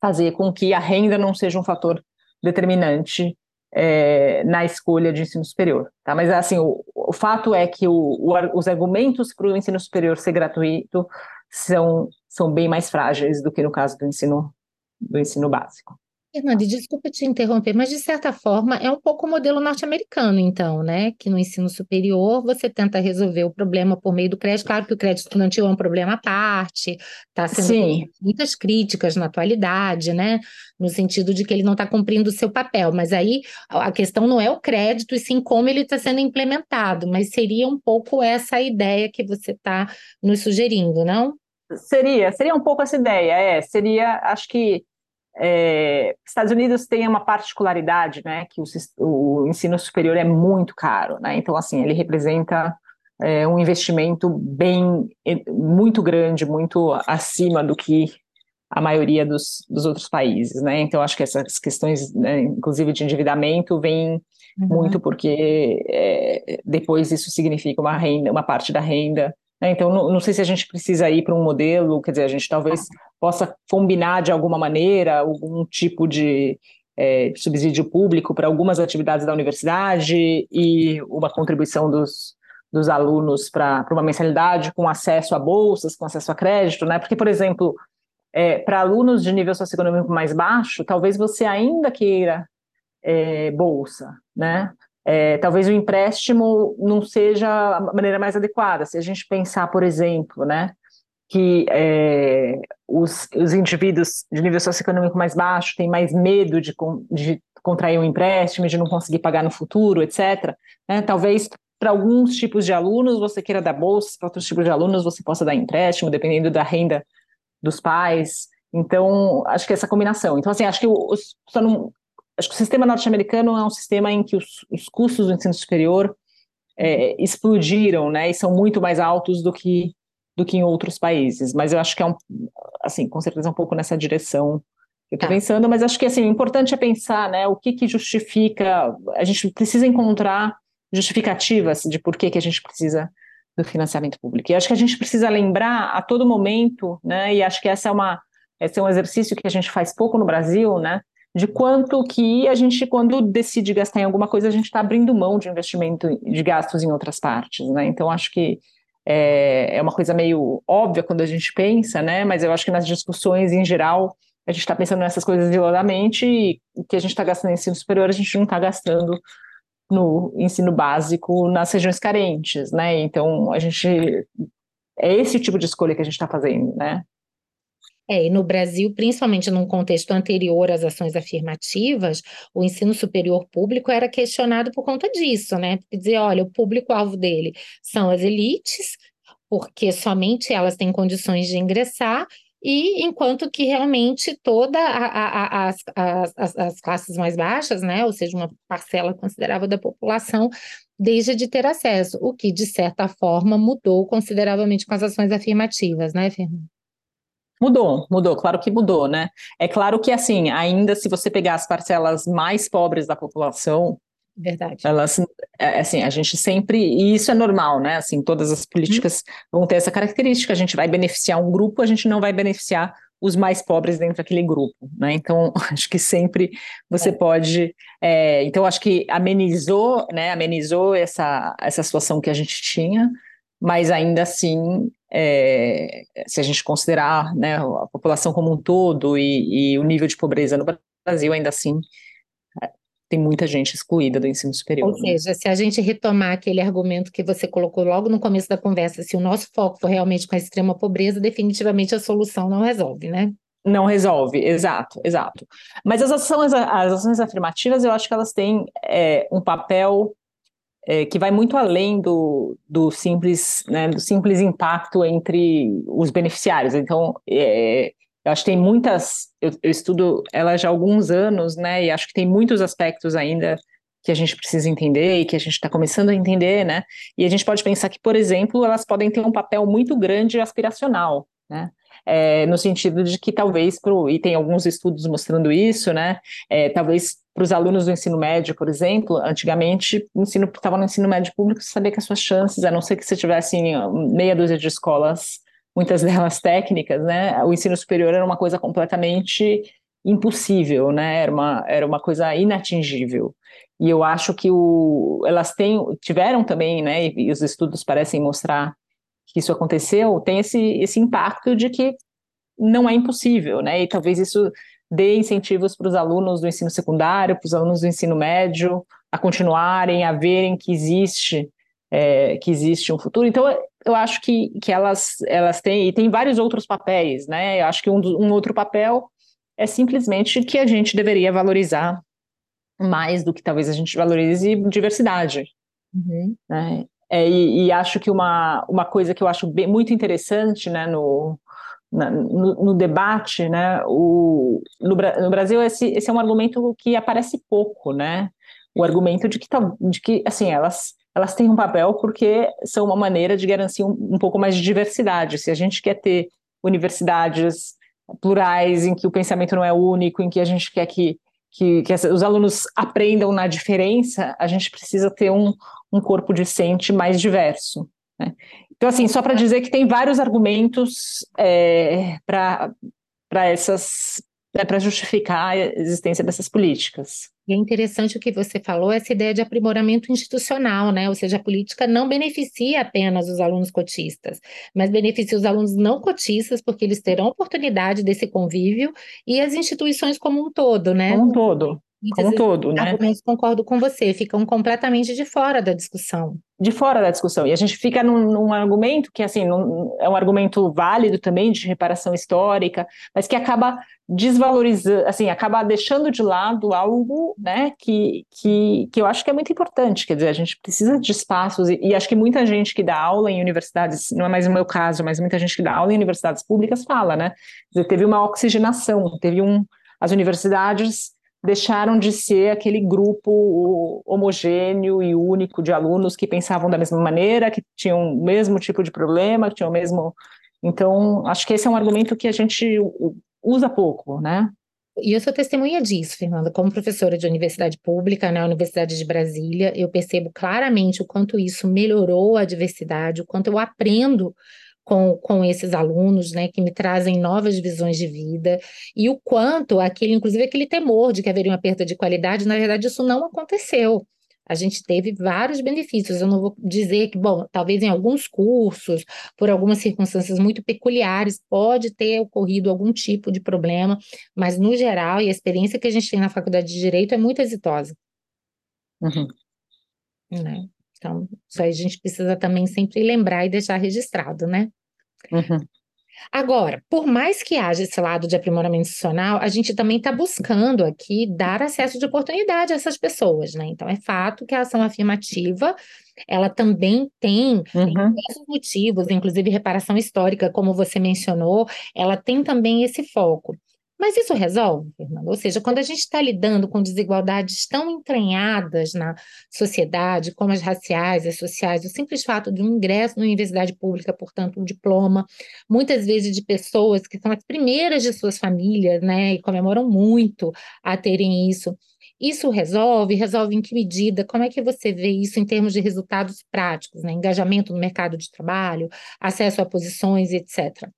S3: fazer com que a renda não seja um fator determinante é, na escolha de ensino superior. Tá? Mas assim, o, o fato é que o, o, os argumentos para o ensino superior ser gratuito são, são bem mais frágeis do que no caso do ensino, do ensino básico.
S2: Fernanda, desculpa te interromper, mas de certa forma é um pouco o modelo norte-americano, então, né? Que no ensino superior você tenta resolver o problema por meio do crédito. Claro que o crédito estudantil é um problema à parte, está sendo Sim. muitas críticas na atualidade, né? No sentido de que ele não está cumprindo o seu papel. Mas aí a questão não é o crédito, e sim como ele está sendo implementado. Mas seria um pouco essa ideia que você está nos sugerindo, não?
S3: Seria, seria um pouco essa ideia, é. Seria, acho que é, Estados Unidos tem uma particularidade, né, que o, o, ensino superior é muito caro, né, então assim ele representa é, um investimento bem muito grande, muito acima do que a maioria dos, dos outros países, né, então acho que essas questões, né, inclusive de endividamento, vêm uhum. muito porque é, depois isso significa uma renda, uma parte da renda? Então, não, não, sei se a gente precisa ir para um modelo, quer dizer, a gente talvez possa combinar de alguma maneira algum tipo de é, subsídio público para algumas atividades da universidade e uma contribuição dos, dos alunos para uma mensalidade com acesso a bolsas, com acesso a crédito, né? Porque, por exemplo, é, para alunos de nível socioeconômico mais baixo, talvez você ainda queira é, bolsa, né? É, talvez o empréstimo não seja a maneira mais adequada. Se a gente pensar, por exemplo, né, que é, os, os indivíduos de nível socioeconômico mais baixo têm mais medo de, de contrair um empréstimo, de não conseguir pagar no futuro, etc. Né? Talvez para alguns tipos de alunos você queira dar bolsa, para outros tipos de alunos você possa dar empréstimo, dependendo da renda dos pais. Então, acho que essa combinação. Então, assim, acho que o, não, acho que o sistema norte-americano é um sistema em que os, os custos do ensino superior é, explodiram, né, e são muito mais altos do que do que em outros países. Mas eu acho que é um, assim, com certeza um pouco nessa direção que eu estou tá. pensando. Mas acho que assim, o importante é pensar, né, o que que justifica. A gente precisa encontrar justificativas de por que que a gente precisa do financiamento público. E acho que a gente precisa lembrar a todo momento, né, e acho que essa é uma esse é um exercício que a gente faz pouco no Brasil, né, de quanto que a gente, quando decide gastar em alguma coisa, a gente está abrindo mão de investimento, de gastos em outras partes, né? Então, acho que é, é uma coisa meio óbvia quando a gente pensa, né? Mas eu acho que nas discussões em geral, a gente está pensando nessas coisas isoladamente e o que a gente está gastando em ensino superior, a gente não está gastando no ensino básico nas regiões carentes, né? Então, a gente. É esse tipo de escolha que a gente está fazendo, né?
S2: É, e no Brasil, principalmente num contexto anterior às ações afirmativas, o ensino superior público era questionado por conta disso, né? Dizer, olha, o público-alvo dele são as elites, porque somente elas têm condições de ingressar, e enquanto que realmente toda a, a, a, as, as, as, classes mais baixas, né, ou seja, uma parcela considerável da população, deixa de ter acesso, o que, de certa forma, mudou consideravelmente com as ações afirmativas, né, Fernando?
S3: Mudou, mudou, claro que mudou, né? É claro que, assim, ainda se você pegar as parcelas mais pobres da população,
S2: Verdade.
S3: Elas, é, assim, a gente sempre, e isso é normal, né? Assim, todas as políticas vão ter essa característica. A gente vai beneficiar um grupo, a gente não vai beneficiar os mais pobres dentro daquele grupo, né? Então, acho que sempre você é. pode. É, então, acho que amenizou, né? Amenizou essa, essa situação que a gente tinha, mas ainda assim é, se a gente considerar né, a população como um todo e, e, o nível de pobreza no Brasil, ainda assim, é, tem muita gente excluída do ensino superior.
S2: Ou né? seja, se a gente retomar aquele argumento que você colocou logo no começo da conversa, se o nosso foco for realmente com a extrema pobreza, definitivamente a solução não resolve, né?
S3: Não resolve, exato, exato. Mas as ações, as ações afirmativas, eu acho que elas têm é, um papel é, que vai muito além do, do, simples, né, do simples impacto entre os beneficiários. Então, é, eu acho que tem muitas, eu, eu, estudo ela já há alguns anos, né, e acho que tem muitos aspectos ainda que a gente precisa entender e que a gente está começando a entender, né, e a gente pode pensar que, por exemplo, elas podem ter um papel muito grande aspiracional, né, é, no sentido de que talvez, pro, e tem alguns estudos mostrando isso, né, é, talvez para os alunos do ensino médio, por exemplo, antigamente, ensino estava no ensino médio público, você sabia que as suas chances, a não ser que você tivesse meia dúzia de escolas, muitas delas técnicas, né? O ensino superior era uma coisa completamente impossível, né? Era uma, era uma coisa inatingível. E eu acho que o, elas têm, tiveram também, né? E, e os estudos parecem mostrar que isso aconteceu, tem esse, esse impacto de que não é impossível, né? E talvez isso dê incentivos para os alunos do ensino secundário, para os alunos do ensino médio, a continuarem, a verem que existe é, que existe um futuro. Então, eu acho que, que elas, elas têm, e tem vários outros papéis, né? Eu acho que um, um outro papel é simplesmente que a gente deveria valorizar mais do que talvez a gente valorize diversidade. Uhum. Né? É, e, e, acho que uma, uma coisa que eu acho bem, muito interessante né, no, no, no, debate, né, o, no, no, Brasil esse, esse é um argumento que aparece pouco, né, o argumento de que, de que assim, elas, elas têm um papel porque são uma maneira de garantir um, um pouco mais de diversidade. Se a gente quer ter universidades plurais, em que o pensamento não é único, em que a gente quer que, que, que os alunos aprendam na diferença, a gente precisa ter um, um corpo discente mais diverso. Né? Então, assim, só para dizer que tem vários argumentos é, para essas né, para justificar a existência dessas políticas.
S2: E é interessante o que você falou, essa ideia de aprimoramento institucional, né? Ou seja, a política não beneficia apenas os alunos cotistas, mas beneficia os alunos não cotistas, porque eles terão oportunidade desse convívio, e as instituições como um todo, né?
S3: Como um todo. Como um todo, né?
S2: Argumentos concordo com você, ficam completamente de fora da discussão.
S3: De fora da discussão. E a gente fica num, num argumento que, assim, num, é um argumento válido também de reparação histórica, mas que acaba desvalorizando, assim, acaba deixando de lado algo, né, que, que, que eu acho que é muito importante. Quer dizer, a gente precisa de espaços, e, e acho que muita gente que dá aula em universidades, não é mais o meu caso, mas muita gente que dá aula em universidades públicas fala, né? Quer dizer, teve uma oxigenação, teve um. As universidades deixaram de ser aquele grupo homogêneo e único de alunos que pensavam da mesma maneira, que tinham o mesmo tipo de problema, que tinham o mesmo. Então, acho que esse é um argumento que a gente usa pouco, né?
S2: E eu sou testemunha disso, Fernanda. Como professora de universidade pública na Universidade de Brasília, eu percebo claramente o quanto isso melhorou a diversidade, o quanto eu aprendo com, com esses alunos, né, que me trazem novas visões de vida, e o quanto aquele, inclusive aquele temor de que haveria uma perda de qualidade, na verdade, isso não aconteceu. A gente teve vários benefícios. Eu não vou dizer que, bom, talvez em alguns cursos, por algumas circunstâncias muito peculiares, pode ter ocorrido algum tipo de problema, mas no geral, e a experiência que a gente tem na faculdade de Direito é muito exitosa.
S3: Uhum.
S2: Né? Então, isso aí a gente precisa também sempre lembrar e deixar registrado, né?
S3: Uhum.
S2: Agora, por mais que haja esse lado de aprimoramento institucional, a gente também está buscando aqui dar acesso de oportunidade a essas pessoas, né? Então, é fato que a ação afirmativa, ela também tem
S3: uhum.
S2: motivos, inclusive reparação histórica, como você mencionou, ela tem também esse foco. Mas isso resolve, Fernando? Ou seja, quando a gente está lidando com desigualdades tão entranhadas na sociedade, como as raciais, as sociais, o simples fato de um ingresso na universidade pública, portanto, um diploma, muitas vezes de pessoas que são as primeiras de suas famílias, né, e comemoram muito a terem isso. Isso resolve? Resolve em que medida? Como é que você vê isso em termos de resultados práticos, né? Engajamento no mercado de trabalho, acesso a posições, etc.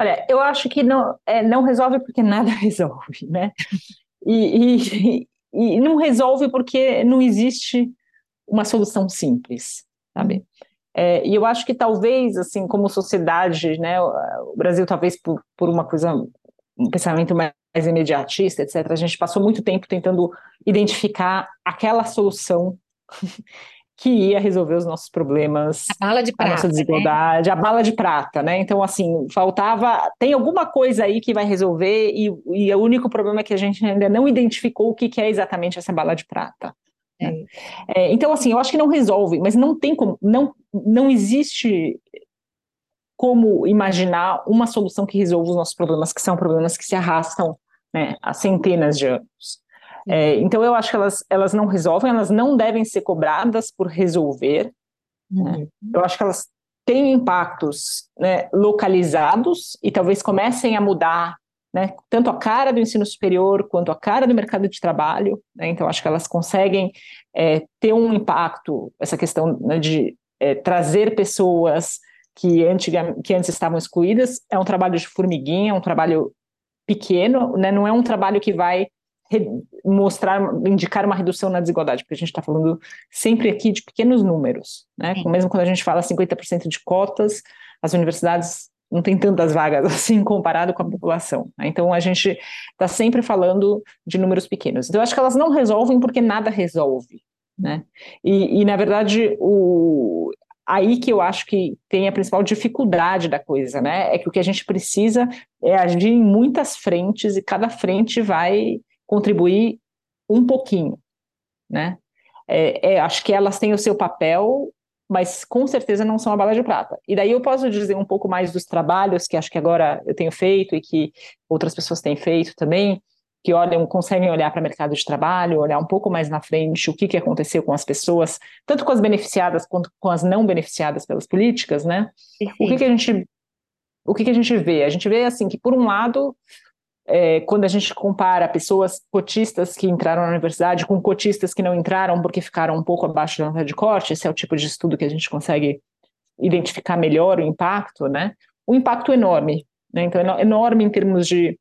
S3: Olha, eu acho que não, é, não resolve porque nada resolve, né? E, e, e, não resolve porque não existe uma solução simples, sabe? É, e eu acho que talvez, assim, como sociedade, né, o Brasil talvez por, por uma coisa, um pensamento mais imediatista, etc., a gente passou muito tempo tentando identificar aquela solução que ia resolver os nossos problemas,
S2: a bala de prata,
S3: a nossa né? desigualdade, né? a bala de prata, né? Então, assim, faltava, tem alguma coisa aí que vai resolver e, e o único problema é que a gente ainda não identificou o que, que é exatamente essa bala de prata. Né? É. É, então, assim, eu acho que não resolve, mas não tem como, não, não existe como imaginar uma solução que resolva os nossos problemas, que são problemas que se arrastam né, há centenas de anos. É, então, eu acho que elas, elas não resolvem, elas não devem ser cobradas por resolver. Né? Uhum. Né? Eu acho que elas têm impactos né, localizados e talvez comecem a mudar né, tanto a cara do ensino superior quanto a cara do mercado de trabalho. Né? Então, acho que elas conseguem é, ter um impacto, essa questão né, de é, trazer pessoas que, antiga, que antes estavam excluídas. É um trabalho de formiguinha, é um trabalho pequeno, né? não é um trabalho que vai mostrar, indicar uma redução na desigualdade, porque a gente está falando sempre aqui de pequenos números, né? Mesmo quando a gente fala 50% de cotas, as universidades não têm tantas vagas assim comparado com a população. Né? Então a gente está sempre falando de números pequenos. Então eu acho que elas não resolvem porque nada resolve, né? E, e na verdade o aí que eu acho que tem a principal dificuldade da coisa, né? É que o que a gente precisa é agir em muitas frentes e cada frente vai contribuir um pouquinho, né? É, é, acho que elas têm o seu papel, mas com certeza não são a bala de prata. E daí eu posso dizer um pouco mais dos trabalhos que acho que agora eu tenho feito e que outras pessoas têm feito também, que olham, conseguem olhar para o mercado de trabalho, olhar um pouco mais na frente o que, que aconteceu com as pessoas, tanto com as beneficiadas quanto com as não beneficiadas pelas políticas, né? O que, que a gente o que, que a gente vê? A gente vê assim que por um lado é, quando a gente compara pessoas cotistas que entraram na universidade com cotistas que não entraram porque ficaram um pouco abaixo da nota de corte, esse é o tipo de estudo que a gente consegue identificar melhor o impacto, né? O impacto enorme, né? Então, enorme em termos de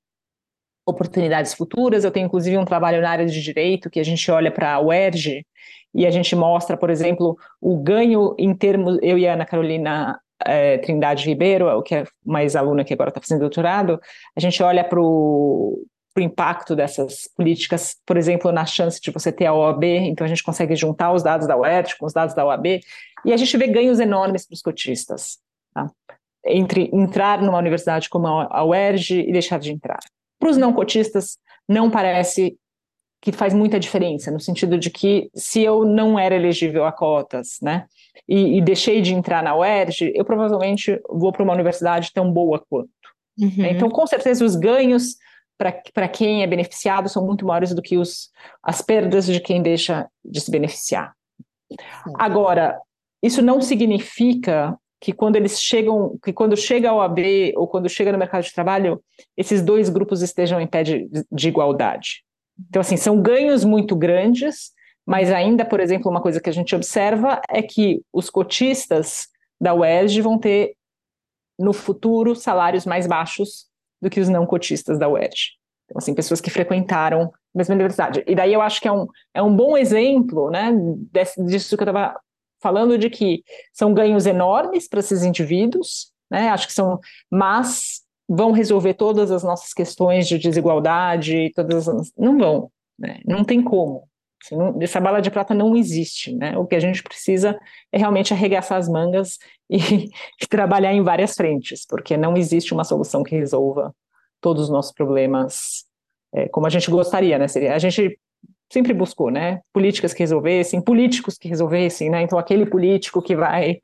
S3: oportunidades futuras. Eu tenho, inclusive, um trabalho na área de direito que a gente olha para a UERJ e a gente mostra, por exemplo, o ganho em termos. Eu e a Ana Carolina é, Trindade Ribeiro, que é uma ex-aluna que agora está fazendo doutorado, a gente olha para o impacto dessas políticas, por exemplo, na chance de você ter a OAB, então a gente consegue juntar os dados da UERJ com os dados da OAB, e a gente vê ganhos enormes para os cotistas, tá? entre entrar numa universidade como a UERJ e deixar de entrar. Para os não cotistas, não parece que faz muita diferença, no sentido de que se eu não era elegível a cotas, né, e, e deixei de entrar na UERJ, eu provavelmente vou para uma universidade tão boa quanto. Uhum. Então, com certeza, os ganhos para quem é beneficiado são muito maiores do que os, as perdas de quem deixa de se beneficiar. Agora, isso não significa que quando eles chegam, que quando chega ao AB ou quando chega no mercado de trabalho, esses dois grupos estejam em pé de, de igualdade. Então, assim, são ganhos muito grandes, mas ainda, por exemplo, uma coisa que a gente observa é que os cotistas da UERJ vão ter, no futuro, salários mais baixos do que os não cotistas da UERJ. Então, assim, pessoas que frequentaram a mesma universidade. E daí eu acho que é um, é um bom exemplo, né, desse, disso que eu estava falando de que são ganhos enormes para esses indivíduos, né? Acho que são, mas vão resolver todas as nossas questões de desigualdade, todas as, não vão, né? Não tem como. Assim, não, essa bala de prata não existe, né? O que a gente precisa é realmente arregaçar as mangas e, e trabalhar em várias frentes, porque não existe uma solução que resolva todos os nossos problemas é, como a gente gostaria, né? Seria, a gente sempre buscou, né? Políticas que resolvessem, políticos que resolvessem, né? Então aquele político que vai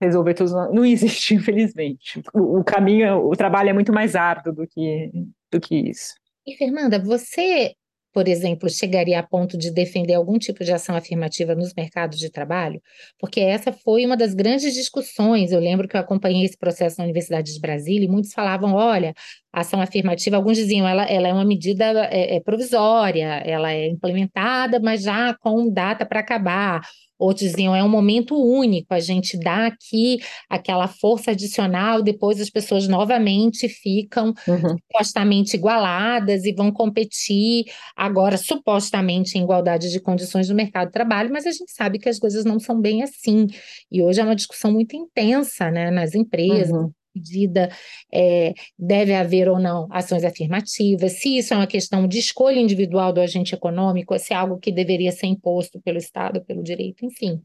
S3: resolver tudo não existe, infelizmente. O, o caminho, o trabalho é muito mais árduo do que do que isso.
S2: E Fernanda, você por exemplo, chegaria a ponto de defender algum tipo de ação afirmativa nos mercados de trabalho? Porque essa foi uma das grandes discussões. Eu lembro que eu acompanhei esse processo na Universidade de Brasília e muitos falavam: olha, a ação afirmativa, alguns diziam, ela, ela é uma medida é, é provisória, ela é implementada, mas já com data para acabar. Outros diziam, é um momento único, a gente dá aqui aquela força adicional, depois as pessoas novamente ficam uhum. supostamente igualadas e vão competir agora supostamente em igualdade de condições no mercado de trabalho, mas a gente sabe que as coisas não são bem assim. E hoje é uma discussão muito intensa né, nas empresas, uhum medida é, deve haver ou não ações afirmativas, se isso é uma questão de escolha individual do agente econômico, se é algo que deveria ser imposto pelo Estado, pelo direito, enfim.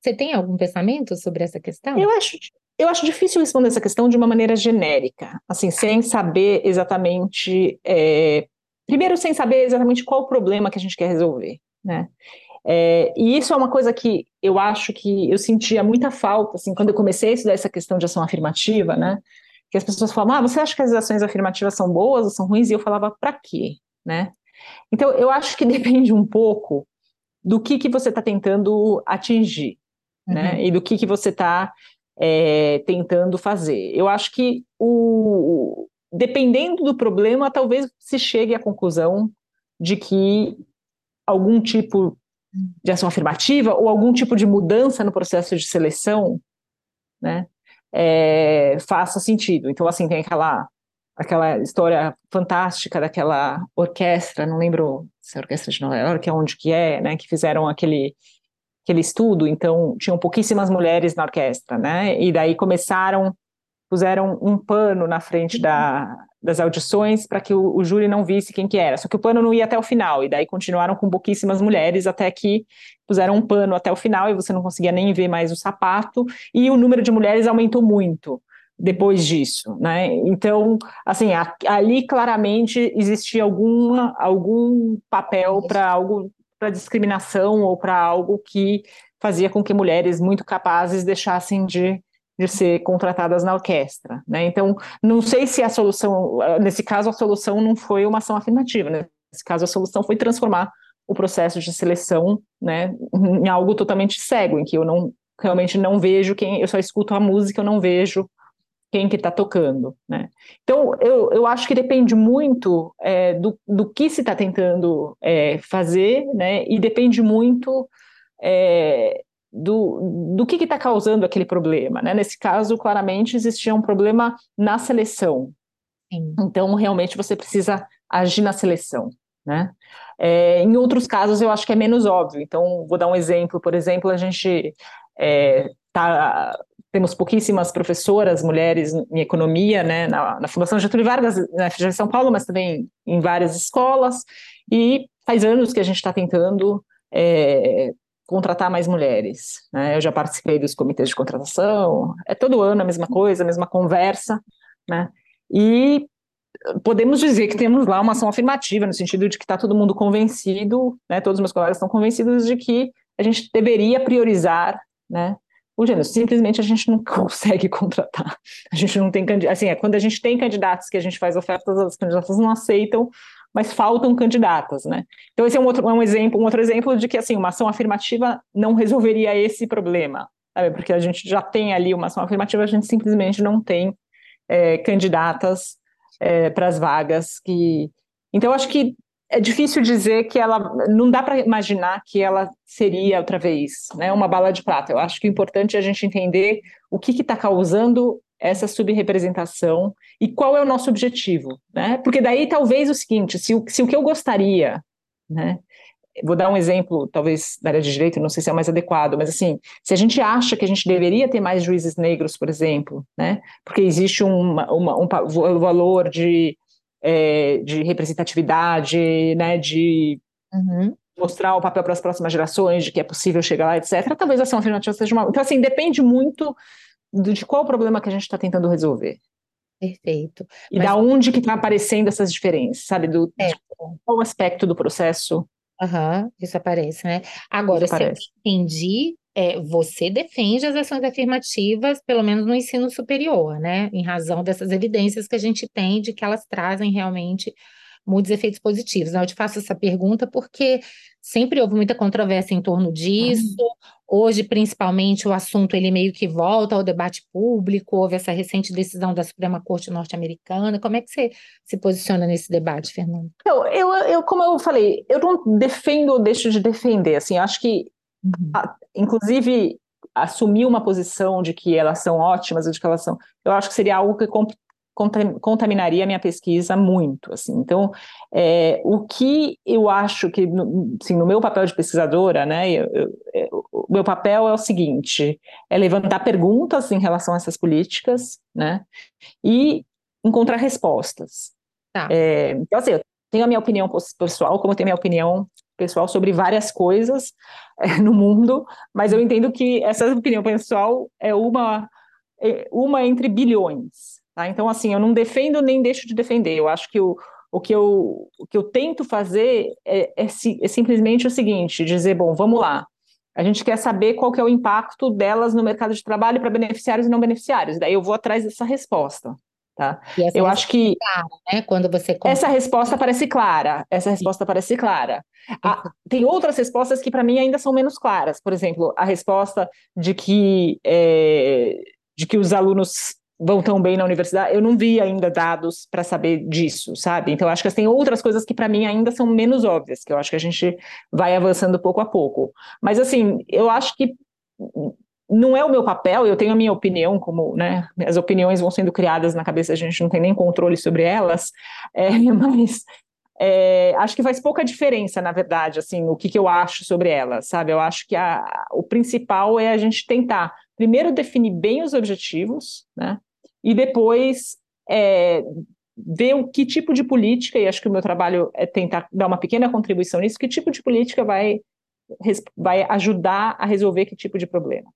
S2: Você tem algum pensamento sobre essa questão?
S3: Eu acho, eu acho difícil responder essa questão de uma maneira genérica, assim, sem saber exatamente. É, primeiro, sem saber exatamente qual o problema que a gente quer resolver, né? É, e isso é uma coisa que eu acho que eu sentia muita falta, assim, quando eu comecei a estudar essa questão de ação afirmativa, né? Que as pessoas falavam, ah, você acha que as ações afirmativas são boas ou são ruins? E eu falava, para quê, né? Então, eu acho que depende um pouco do que, que você está tentando atingir, né? uhum. né? E do que, que você está é, tentando fazer. Eu acho que, o, dependendo do problema, talvez se chegue à conclusão de que algum tipo de ação afirmativa ou algum tipo de mudança no processo de seleção, né, é, faça sentido. Então, assim, tem aquela aquela história fantástica daquela orquestra, não lembro se é a orquestra de Nova York, é onde que é, né, que fizeram aquele aquele estudo, então tinham pouquíssimas mulheres na orquestra, né, e daí começaram puseram um pano na frente da, das audições para que o, o, júri não visse quem que era. Só que o pano não ia até o final, e daí continuaram com pouquíssimas mulheres até que puseram um pano até o final e você não conseguia nem ver mais o sapato, e o número de mulheres aumentou muito depois disso, né? Então, assim, a, ali claramente existia alguma, algum papel para algo para discriminação ou para algo que fazia com que mulheres muito capazes deixassem de de ser contratadas na orquestra, né? Então, não sei se a solução, nesse caso, a solução não foi uma ação afirmativa, né? Nesse caso, a solução foi transformar o processo de seleção, né, em algo totalmente cego, em que eu não realmente não vejo quem, eu só escuto a música, eu não vejo quem que está tocando, né? Então, eu, eu acho que depende muito é, do, do que se está tentando é, fazer, né? E depende muito é, do, do que está causando aquele problema. Né? Nesse caso, claramente existia um problema na seleção. Sim. Então, realmente, você precisa agir na seleção, né? É, em outros casos, eu acho que é menos óbvio. Então, vou dar um exemplo. Por exemplo, a gente é, tá, temos pouquíssimas professoras mulheres em economia, né, na, na Fundação Getúlio Vargas, na FGV de São Paulo, mas também em várias escolas, e faz anos que a gente está tentando é, contratar mais mulheres. Né? Eu já participei dos comitês de contratação, é todo ano a mesma coisa, a mesma conversa, né? E podemos dizer que temos lá uma ação afirmativa, no sentido de que está todo mundo convencido, né? Todos os meus colegas estão convencidos de que a gente deveria priorizar, né? O gênero, simplesmente a gente não consegue contratar. A gente não tem assim, é quando a gente tem candidatos que a gente faz ofertas, as candidatas não aceitam mas faltam candidatas, né? Então esse é um outro é um exemplo, um outro exemplo de que assim uma ação afirmativa não resolveria esse problema, sabe? Porque a gente já tem ali uma ação afirmativa, a gente simplesmente não tem é, candidatas é, para as vagas que. Então acho que é difícil dizer que ela não dá para imaginar que ela seria outra vez, né? Uma bala de prata. Eu acho que o importante é a gente entender o que está causando essa subrepresentação e qual é o nosso objetivo, né? Porque daí talvez o seguinte, se o, se o que eu gostaria, né? Vou dar um exemplo, talvez da área de direito, não sei se é o mais adequado, mas assim, se a gente acha que a gente deveria ter mais juízes negros, por exemplo, né? Porque existe uma, uma, um valor de, é, de representatividade, né? De uhum mostrar o papel para as próximas gerações, de que é possível chegar lá, etc. Talvez a ação afirmativa seja uma. Então, assim, depende muito de qual o problema que a gente está tentando resolver.
S2: Perfeito.
S3: E Mas... da onde que está aparecendo essas diferenças, sabe? Do, é. qual aspecto do processo.
S2: Aham, uhum, isso aparece, né? Agora, isso aparece. se eu entendi, é, você defende as ações afirmativas, pelo menos no ensino superior, né? Em razão dessas evidências que a gente tem de que elas trazem realmente muitos efeitos positivos. Eu te faço essa pergunta porque sempre houve muita controvérsia em torno disso. Hoje, principalmente, o assunto ele meio que volta ao debate público. Houve essa recente decisão da Suprema Corte norte-americana. Como é que você se posiciona nesse debate, Fernando?
S3: Eu, eu, eu, como eu falei, eu não defendo ou deixo de defender. Assim, acho que, uhum. inclusive, assumir uma posição de que elas são ótimas ou de que elas são, eu acho que seria algo que contaminaria a minha pesquisa muito, assim. Então, é, o que eu acho que, assim, no meu papel de pesquisadora, né, eu, eu, é, o meu papel é o seguinte, é levantar perguntas em relação a essas políticas, né, e encontrar respostas. Tá. É, então, assim, eu tenho a minha opinião pessoal, como eu tenho a minha opinião pessoal sobre várias coisas é, no mundo, mas eu entendo que essa opinião pessoal é uma, é uma entre bilhões, Tá? Então, assim, eu não defendo nem deixo de defender. Eu acho que o, o, que, eu, o que eu tento fazer é, é, é simplesmente o seguinte: dizer, bom, vamos lá. A gente quer saber qual que é o impacto delas no mercado de trabalho para beneficiários e não beneficiários. Daí eu vou atrás dessa resposta. Tá? eu acho que
S2: clara, né? Quando você
S3: essa resposta parece clara, essa resposta parece clara. Ah, tem outras respostas que para mim ainda são menos claras. Por exemplo, a resposta de que é, de que os alunos vão tão bem na universidade, eu não vi ainda dados para saber disso, sabe? Então, acho que tem outras coisas que para mim ainda são menos óbvias, que eu acho que a gente vai avançando pouco a pouco. Mas, assim, eu acho que não é o meu papel, eu tenho a minha opinião, como né, as opiniões vão sendo criadas na cabeça, a gente não tem nem controle sobre elas, é, mas é, acho que faz pouca diferença, na verdade, assim, o que, que eu acho sobre elas, sabe? Eu acho que a, o principal é a gente tentar, primeiro, definir bem os objetivos, né? E depois é, ver o que tipo de política, e acho que o meu trabalho é tentar dar uma pequena contribuição nisso, que tipo de política vai, vai ajudar a resolver que tipo de problema.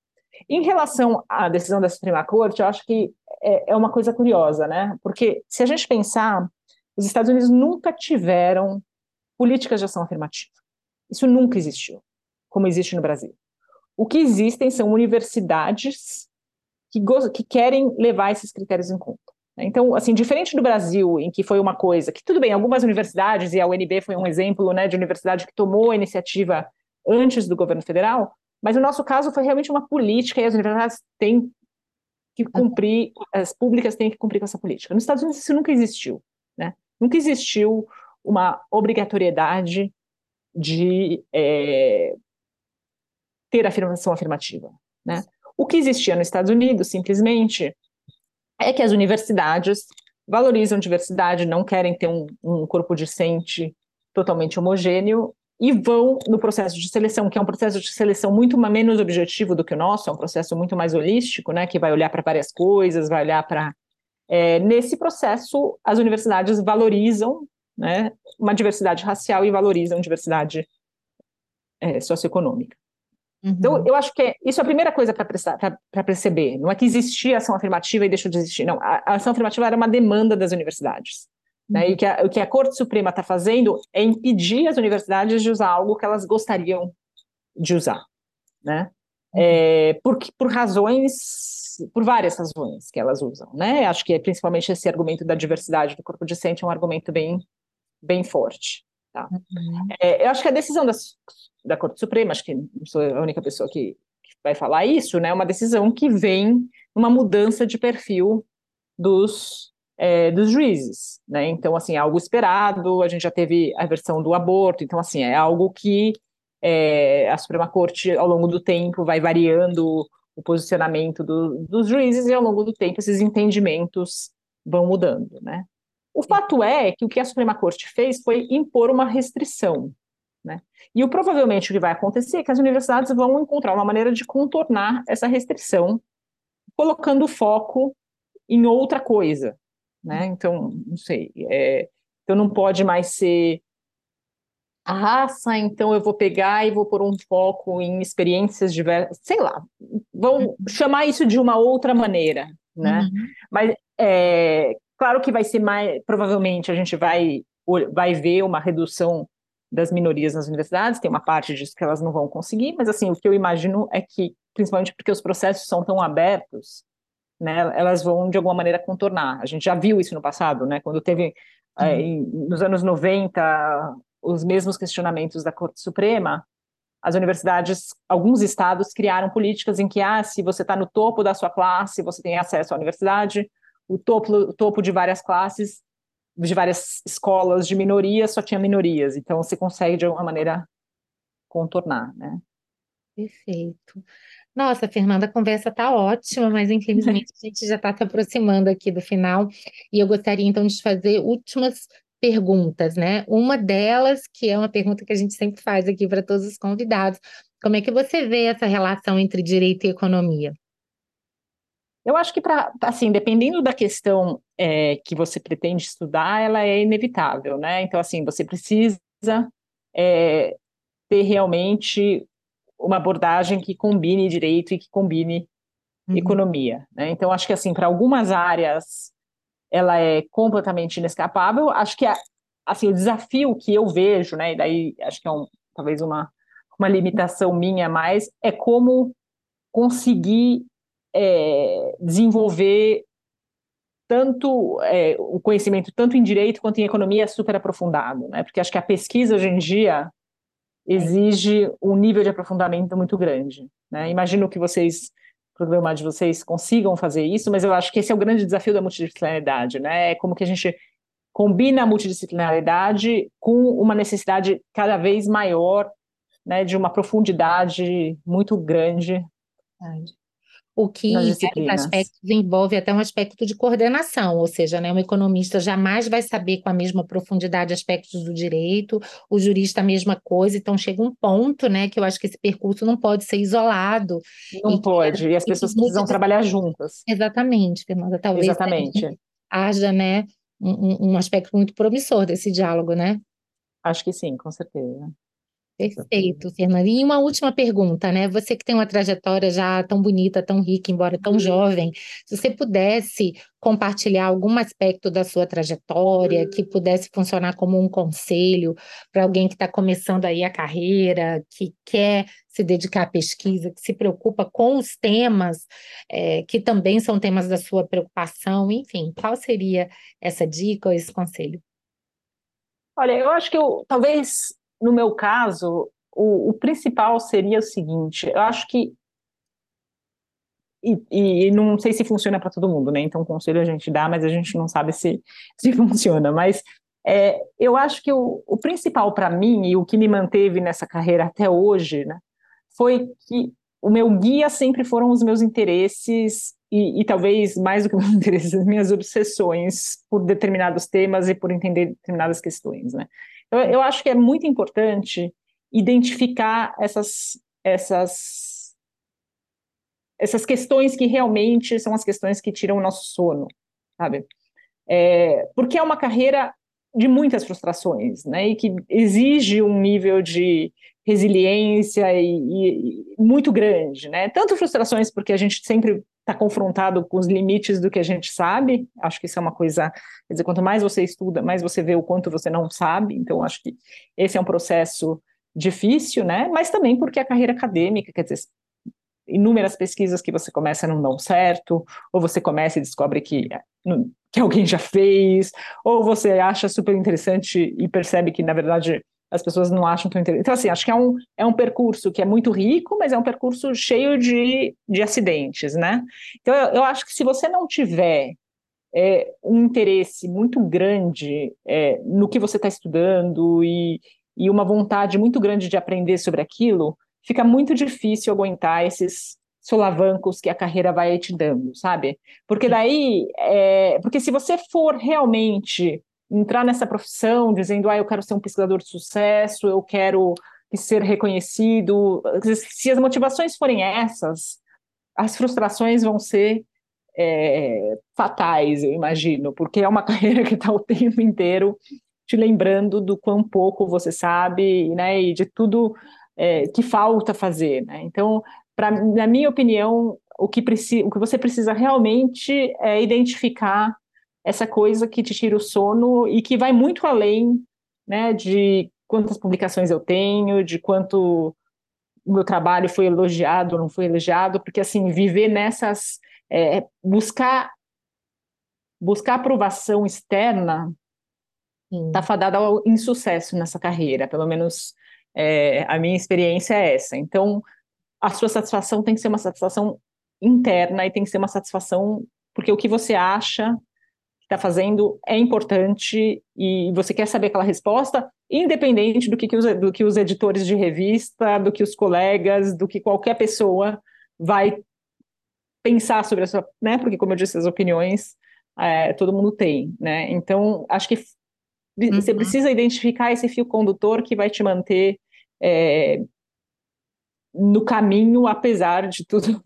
S3: Em relação à decisão da Suprema Corte, eu acho que é, é uma coisa curiosa, né? Porque se a gente pensar, os Estados Unidos nunca tiveram políticas de ação afirmativa. Isso nunca existiu, como existe no Brasil. O que existem são universidades que, que querem levar esses critérios em conta. Né? Então, assim, diferente do Brasil, em que foi uma coisa que, tudo bem, algumas universidades, e a UNB foi um exemplo né, de universidade que tomou a iniciativa antes do governo federal, mas no nosso caso foi realmente uma política e as universidades têm que cumprir, as públicas têm que cumprir com essa política. Nos Estados Unidos isso nunca existiu, né? Nunca existiu uma obrigatoriedade de é, ter afirmação afirmativa, né? O que existia nos Estados Unidos, simplesmente, é que as universidades valorizam diversidade, não querem ter um, um corpo discente totalmente homogêneo e vão no processo de seleção, que é um processo de seleção muito menos objetivo do que o nosso, é um processo muito mais holístico, né, que vai olhar para várias coisas, vai olhar para. É, nesse processo, as universidades valorizam né, uma diversidade racial e valorizam diversidade é, socioeconômica. Uhum. Então, eu acho que é, isso é a primeira coisa para perceber. Não é que existia ação afirmativa e deixou de existir. Não, a, a ação afirmativa era uma demanda das universidades. Né? Uhum. E que a, o que a Corte Suprema está fazendo é impedir as universidades de usar algo que elas gostariam de usar. Né? Uhum. É, por, por razões, por várias razões que elas usam. Né? Acho que é principalmente esse argumento da diversidade do corpo docente é um argumento bem, bem forte. Tá? Uhum. É, eu acho que a decisão das, da Corte Suprema, acho que não sou a única pessoa que, que vai falar isso, né? É uma decisão que vem uma mudança de perfil dos, é, dos juízes, né? Então, assim, é algo esperado, a gente já teve a versão do aborto, então, assim, é algo que é, a Suprema Corte, ao longo do tempo, vai variando o posicionamento do, dos juízes e, ao longo do tempo, esses entendimentos vão mudando, né? O fato é que o que a Suprema Corte fez foi impor uma restrição. Né? E o, provavelmente o que vai acontecer é que as universidades vão encontrar uma maneira de contornar essa restrição, colocando foco em outra coisa. Né? Então, não sei, é, então não pode mais ser a raça, então eu vou pegar e vou pôr um foco em experiências diversas, sei lá, vão uhum. chamar isso de uma outra maneira, né? Uhum. Mas é, Claro que vai ser mais, provavelmente a gente vai, vai ver uma redução das minorias nas universidades, tem uma parte disso que elas não vão conseguir, mas assim, o que eu imagino é que, principalmente porque os processos são tão abertos, né, elas vão de alguma maneira contornar. A gente já viu isso no passado, né, quando teve uhum. é, nos anos 90 os mesmos questionamentos da Corte Suprema, as universidades, alguns estados criaram políticas em que, ah, se você está no topo da sua classe, você tem acesso à universidade, o topo, o topo de várias classes, de várias escolas de minorias, só tinha minorias. Então, você consegue, de alguma maneira, contornar, né?
S2: Perfeito. Nossa, Fernanda, a conversa está ótima, mas infelizmente a gente já está se aproximando aqui do final e eu gostaria então de fazer últimas perguntas, né? Uma delas, que é uma pergunta que a gente sempre faz aqui para todos os convidados, como é que você vê essa relação entre direito e economia?
S3: Eu acho que, para assim, dependendo da questão é, que você pretende estudar, ela é inevitável, né? Então, assim, você precisa é, ter realmente uma abordagem que combine direito e que combine uhum. economia, né? Então, acho que, assim, para algumas áreas ela é completamente inescapável. Acho que, assim, o desafio que eu vejo, né? E daí acho que é um, talvez uma, uma limitação minha mais, é como conseguir é, desenvolver tanto é, o conhecimento tanto em direito quanto em economia super aprofundado, né? Porque acho que a pesquisa hoje em dia exige um nível de aprofundamento muito grande, né? Imagino que vocês o programa de vocês consigam fazer isso, mas eu acho que esse é o grande desafio da multidisciplinaridade, né? É como que a gente combina a multidisciplinaridade com uma necessidade cada vez maior, né, de uma profundidade muito grande
S2: o que em certos aspectos envolve até um aspecto de coordenação, ou seja, né, um economista jamais vai saber com a mesma profundidade aspectos do direito, o jurista a mesma coisa, então chega um ponto, né, que eu acho que esse percurso não pode ser isolado.
S3: Não e pode, que, e as pessoas precisam trabalhar juntas.
S2: Exatamente, Fernanda, talvez
S3: Exatamente.
S2: haja, né, um, um aspecto muito promissor desse diálogo, né?
S3: Acho que sim, com certeza.
S2: Perfeito, Fernanda. E uma última pergunta, né? Você que tem uma trajetória já tão bonita, tão rica, embora tão jovem, se você pudesse compartilhar algum aspecto da sua trajetória que pudesse funcionar como um conselho para alguém que está começando aí a carreira, que quer se dedicar à pesquisa, que se preocupa com os temas é, que também são temas da sua preocupação, enfim, qual seria essa dica ou esse conselho?
S3: Olha, eu acho que eu, talvez no meu caso, o, o principal seria o seguinte: eu acho que e, e, não sei se funciona para todo mundo, né? Então, conselho a gente dá, mas a gente não sabe se, se funciona. Mas é, eu acho que o, o principal para mim e o que me manteve nessa carreira até hoje, né, foi que o meu guia sempre foram os meus interesses e e, talvez mais do que meus interesses, as minhas obsessões por determinados temas e por entender determinadas questões, né? Eu, eu acho que é muito importante identificar essas, essas, essas questões que realmente são as questões que tiram o nosso sono, sabe? É, porque é uma carreira de muitas frustrações, né? E que exige um nível de resiliência e, e, muito grande, né? Tanto frustrações porque a gente sempre está confrontado com os limites do que a gente sabe. Acho que isso é uma coisa, quer dizer, quanto mais você estuda, mais você vê o quanto você não sabe. Então, acho que esse é um processo difícil, né? Mas também porque a carreira acadêmica, quer dizer, inúmeras pesquisas que você começa não dão certo, ou você começa e descobre que, que alguém já fez, ou você acha super interessante e percebe que, na verdade, as pessoas não acham tão interessante. Então, assim, acho que é um, é um percurso que é muito rico, mas é um percurso cheio de, de acidentes, né? Então, eu, eu acho que se você não tiver é, um interesse muito grande é, no que você está estudando e, e uma vontade muito grande de aprender sobre aquilo, fica muito difícil aguentar esses solavancos que a carreira vai te dando, sabe? Porque daí, é, porque se você for realmente entrar nessa profissão dizendo, ah, eu quero ser um pesquisador de sucesso, eu quero ser reconhecido. Se as motivações forem essas, as frustrações vão ser é, fatais, eu imagino, porque é uma carreira que está o tempo inteiro te lembrando do quão pouco você sabe, né, e de tudo é, que falta fazer, né? Então, pra, na minha opinião, o que, o que você precisa realmente é identificar essa coisa que te tira o sono e que vai muito além né, de quantas publicações eu tenho, de quanto o meu trabalho foi elogiado ou não foi elogiado, porque assim, viver nessas. É, buscar buscar aprovação externa está fadada ao insucesso nessa carreira, pelo menos é, a minha experiência é essa. Então, a sua satisfação tem que ser uma satisfação interna e tem que ser uma satisfação porque o que você acha está fazendo é importante e você quer saber aquela resposta, independente do que, que, os, do que os editores de revista, do que os colegas, do que qualquer pessoa vai pensar sobre a sua, né? Porque como eu disse, as opiniões é, todo mundo tem, né? Então acho que uhum. você precisa identificar esse fio condutor que vai te manter é, no caminho, apesar de tudo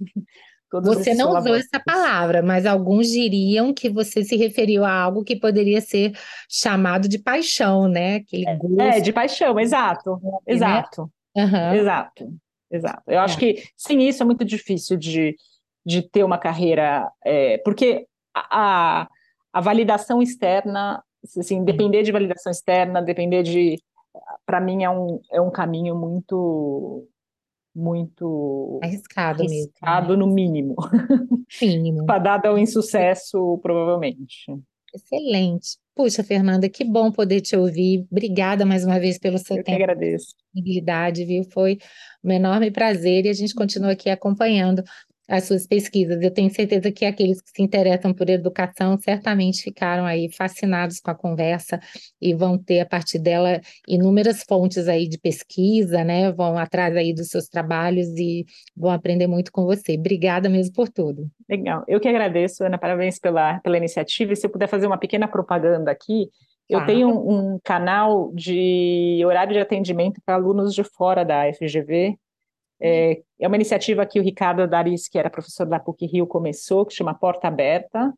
S2: você não usou essa palavra, mas alguns diriam que você se referiu a algo que poderia ser chamado de paixão, né?
S3: Aquele é, gosto. É, de paixão, exato. Né? Exato. Uhum. Exato. Exato. Eu é. acho que sem isso é muito difícil de, de ter uma carreira, é, porque a, a validação externa, assim, depender de validação externa, depender de. Para mim é um, é um caminho muito muito
S2: arriscado,
S3: arriscado
S2: mesmo,
S3: né? no mínimo. Mínimo. Fadado ao insucesso, provavelmente.
S2: Excelente. Puxa, Fernanda, que bom poder te ouvir. Obrigada mais uma vez pelo seu
S3: Eu
S2: tempo.
S3: Que agradeço.
S2: Viu? Foi um enorme prazer e a gente continua aqui acompanhando as suas pesquisas. Eu tenho certeza que aqueles que se interessam por educação certamente ficaram aí fascinados com a conversa e vão ter a partir dela inúmeras fontes aí de pesquisa, né? Vão atrás aí dos seus trabalhos e vão aprender muito com você. Obrigada mesmo por tudo.
S3: Legal. Eu que agradeço, Ana. Parabéns pela, pela iniciativa. E se eu puder fazer uma pequena propaganda aqui, eu tenho um, um, canal de horário de atendimento para alunos de fora da FGV, é, é uma iniciativa que o Ricardo Daris, que era professor da PUC Rio, começou, que chama Porta Aberta.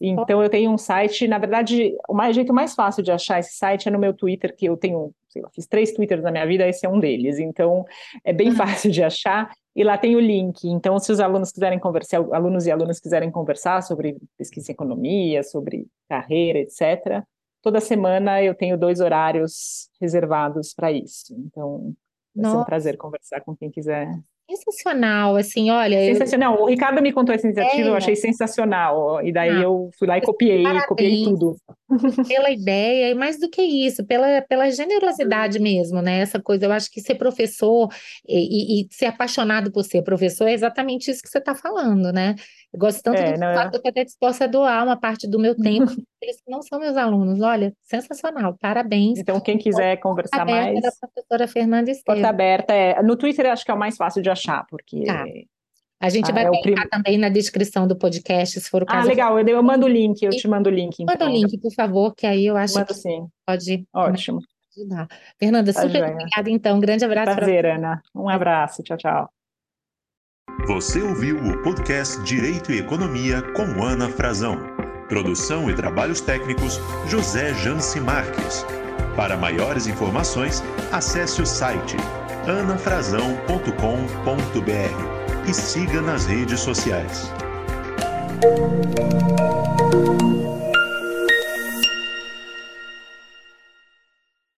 S3: Então, eu tenho um site, na verdade, o mais, jeito mais fácil de achar esse site é no meu Twitter, que eu tenho, sei lá, fiz três Twitters na minha vida, esse é um deles. Então, é bem uhum. fácil de achar, e lá tem o link. Então, se os alunos quiserem conversar, alunos e alunas quiserem conversar sobre pesquisa em economia, sobre carreira, etc., toda semana eu tenho dois horários reservados para isso. Então, Vai ser um prazer conversar com quem quiser.
S2: Sensacional, assim, olha.
S3: Sensacional. Eu... O Ricardo me contou essa iniciativa, é. eu achei sensacional. E daí ah, eu fui lá e copiei, parabéns. copiei tudo.
S2: Pela ideia, e mais do que isso, pela, pela generosidade mesmo, né? Essa coisa, eu acho que ser professor e, e, e ser apaixonado por ser professor é exatamente isso que você está falando, né? Eu gosto tanto é, do não, fato eu... que eu até disposta a doar uma parte do meu tempo, eles não são meus alunos. Olha, sensacional, parabéns.
S3: Então, quem quiser Porta conversar mais.
S2: Da professora Fernanda Esteves.
S3: Porta aberta, é. No Twitter eu acho que é o mais fácil de achar, porque. Tá.
S2: A gente
S3: Ah,
S2: vai
S3: é
S2: colocar
S3: prim-
S2: também na descrição do podcast, se for o
S3: Ah,
S2: caso.
S3: legal, eu, eu mando o link, eu te mando o link,
S2: Manda o
S3: então.
S2: link, por favor, que aí eu acho
S3: Mando
S2: que
S3: sim,
S2: pode
S3: ótimo.
S2: ajudar. Fernanda,
S3: Tá
S2: super
S3: joia.
S2: obrigada, então. Grande abraço
S3: Prazer, Ana. Um abraço, tchau, tchau.
S1: Você ouviu o podcast Direito e Economia com Ana Frazão. Produção e trabalhos técnicos José Janci Marques. Para maiores informações, acesse o site anafrazão.com.br e siga nas redes sociais.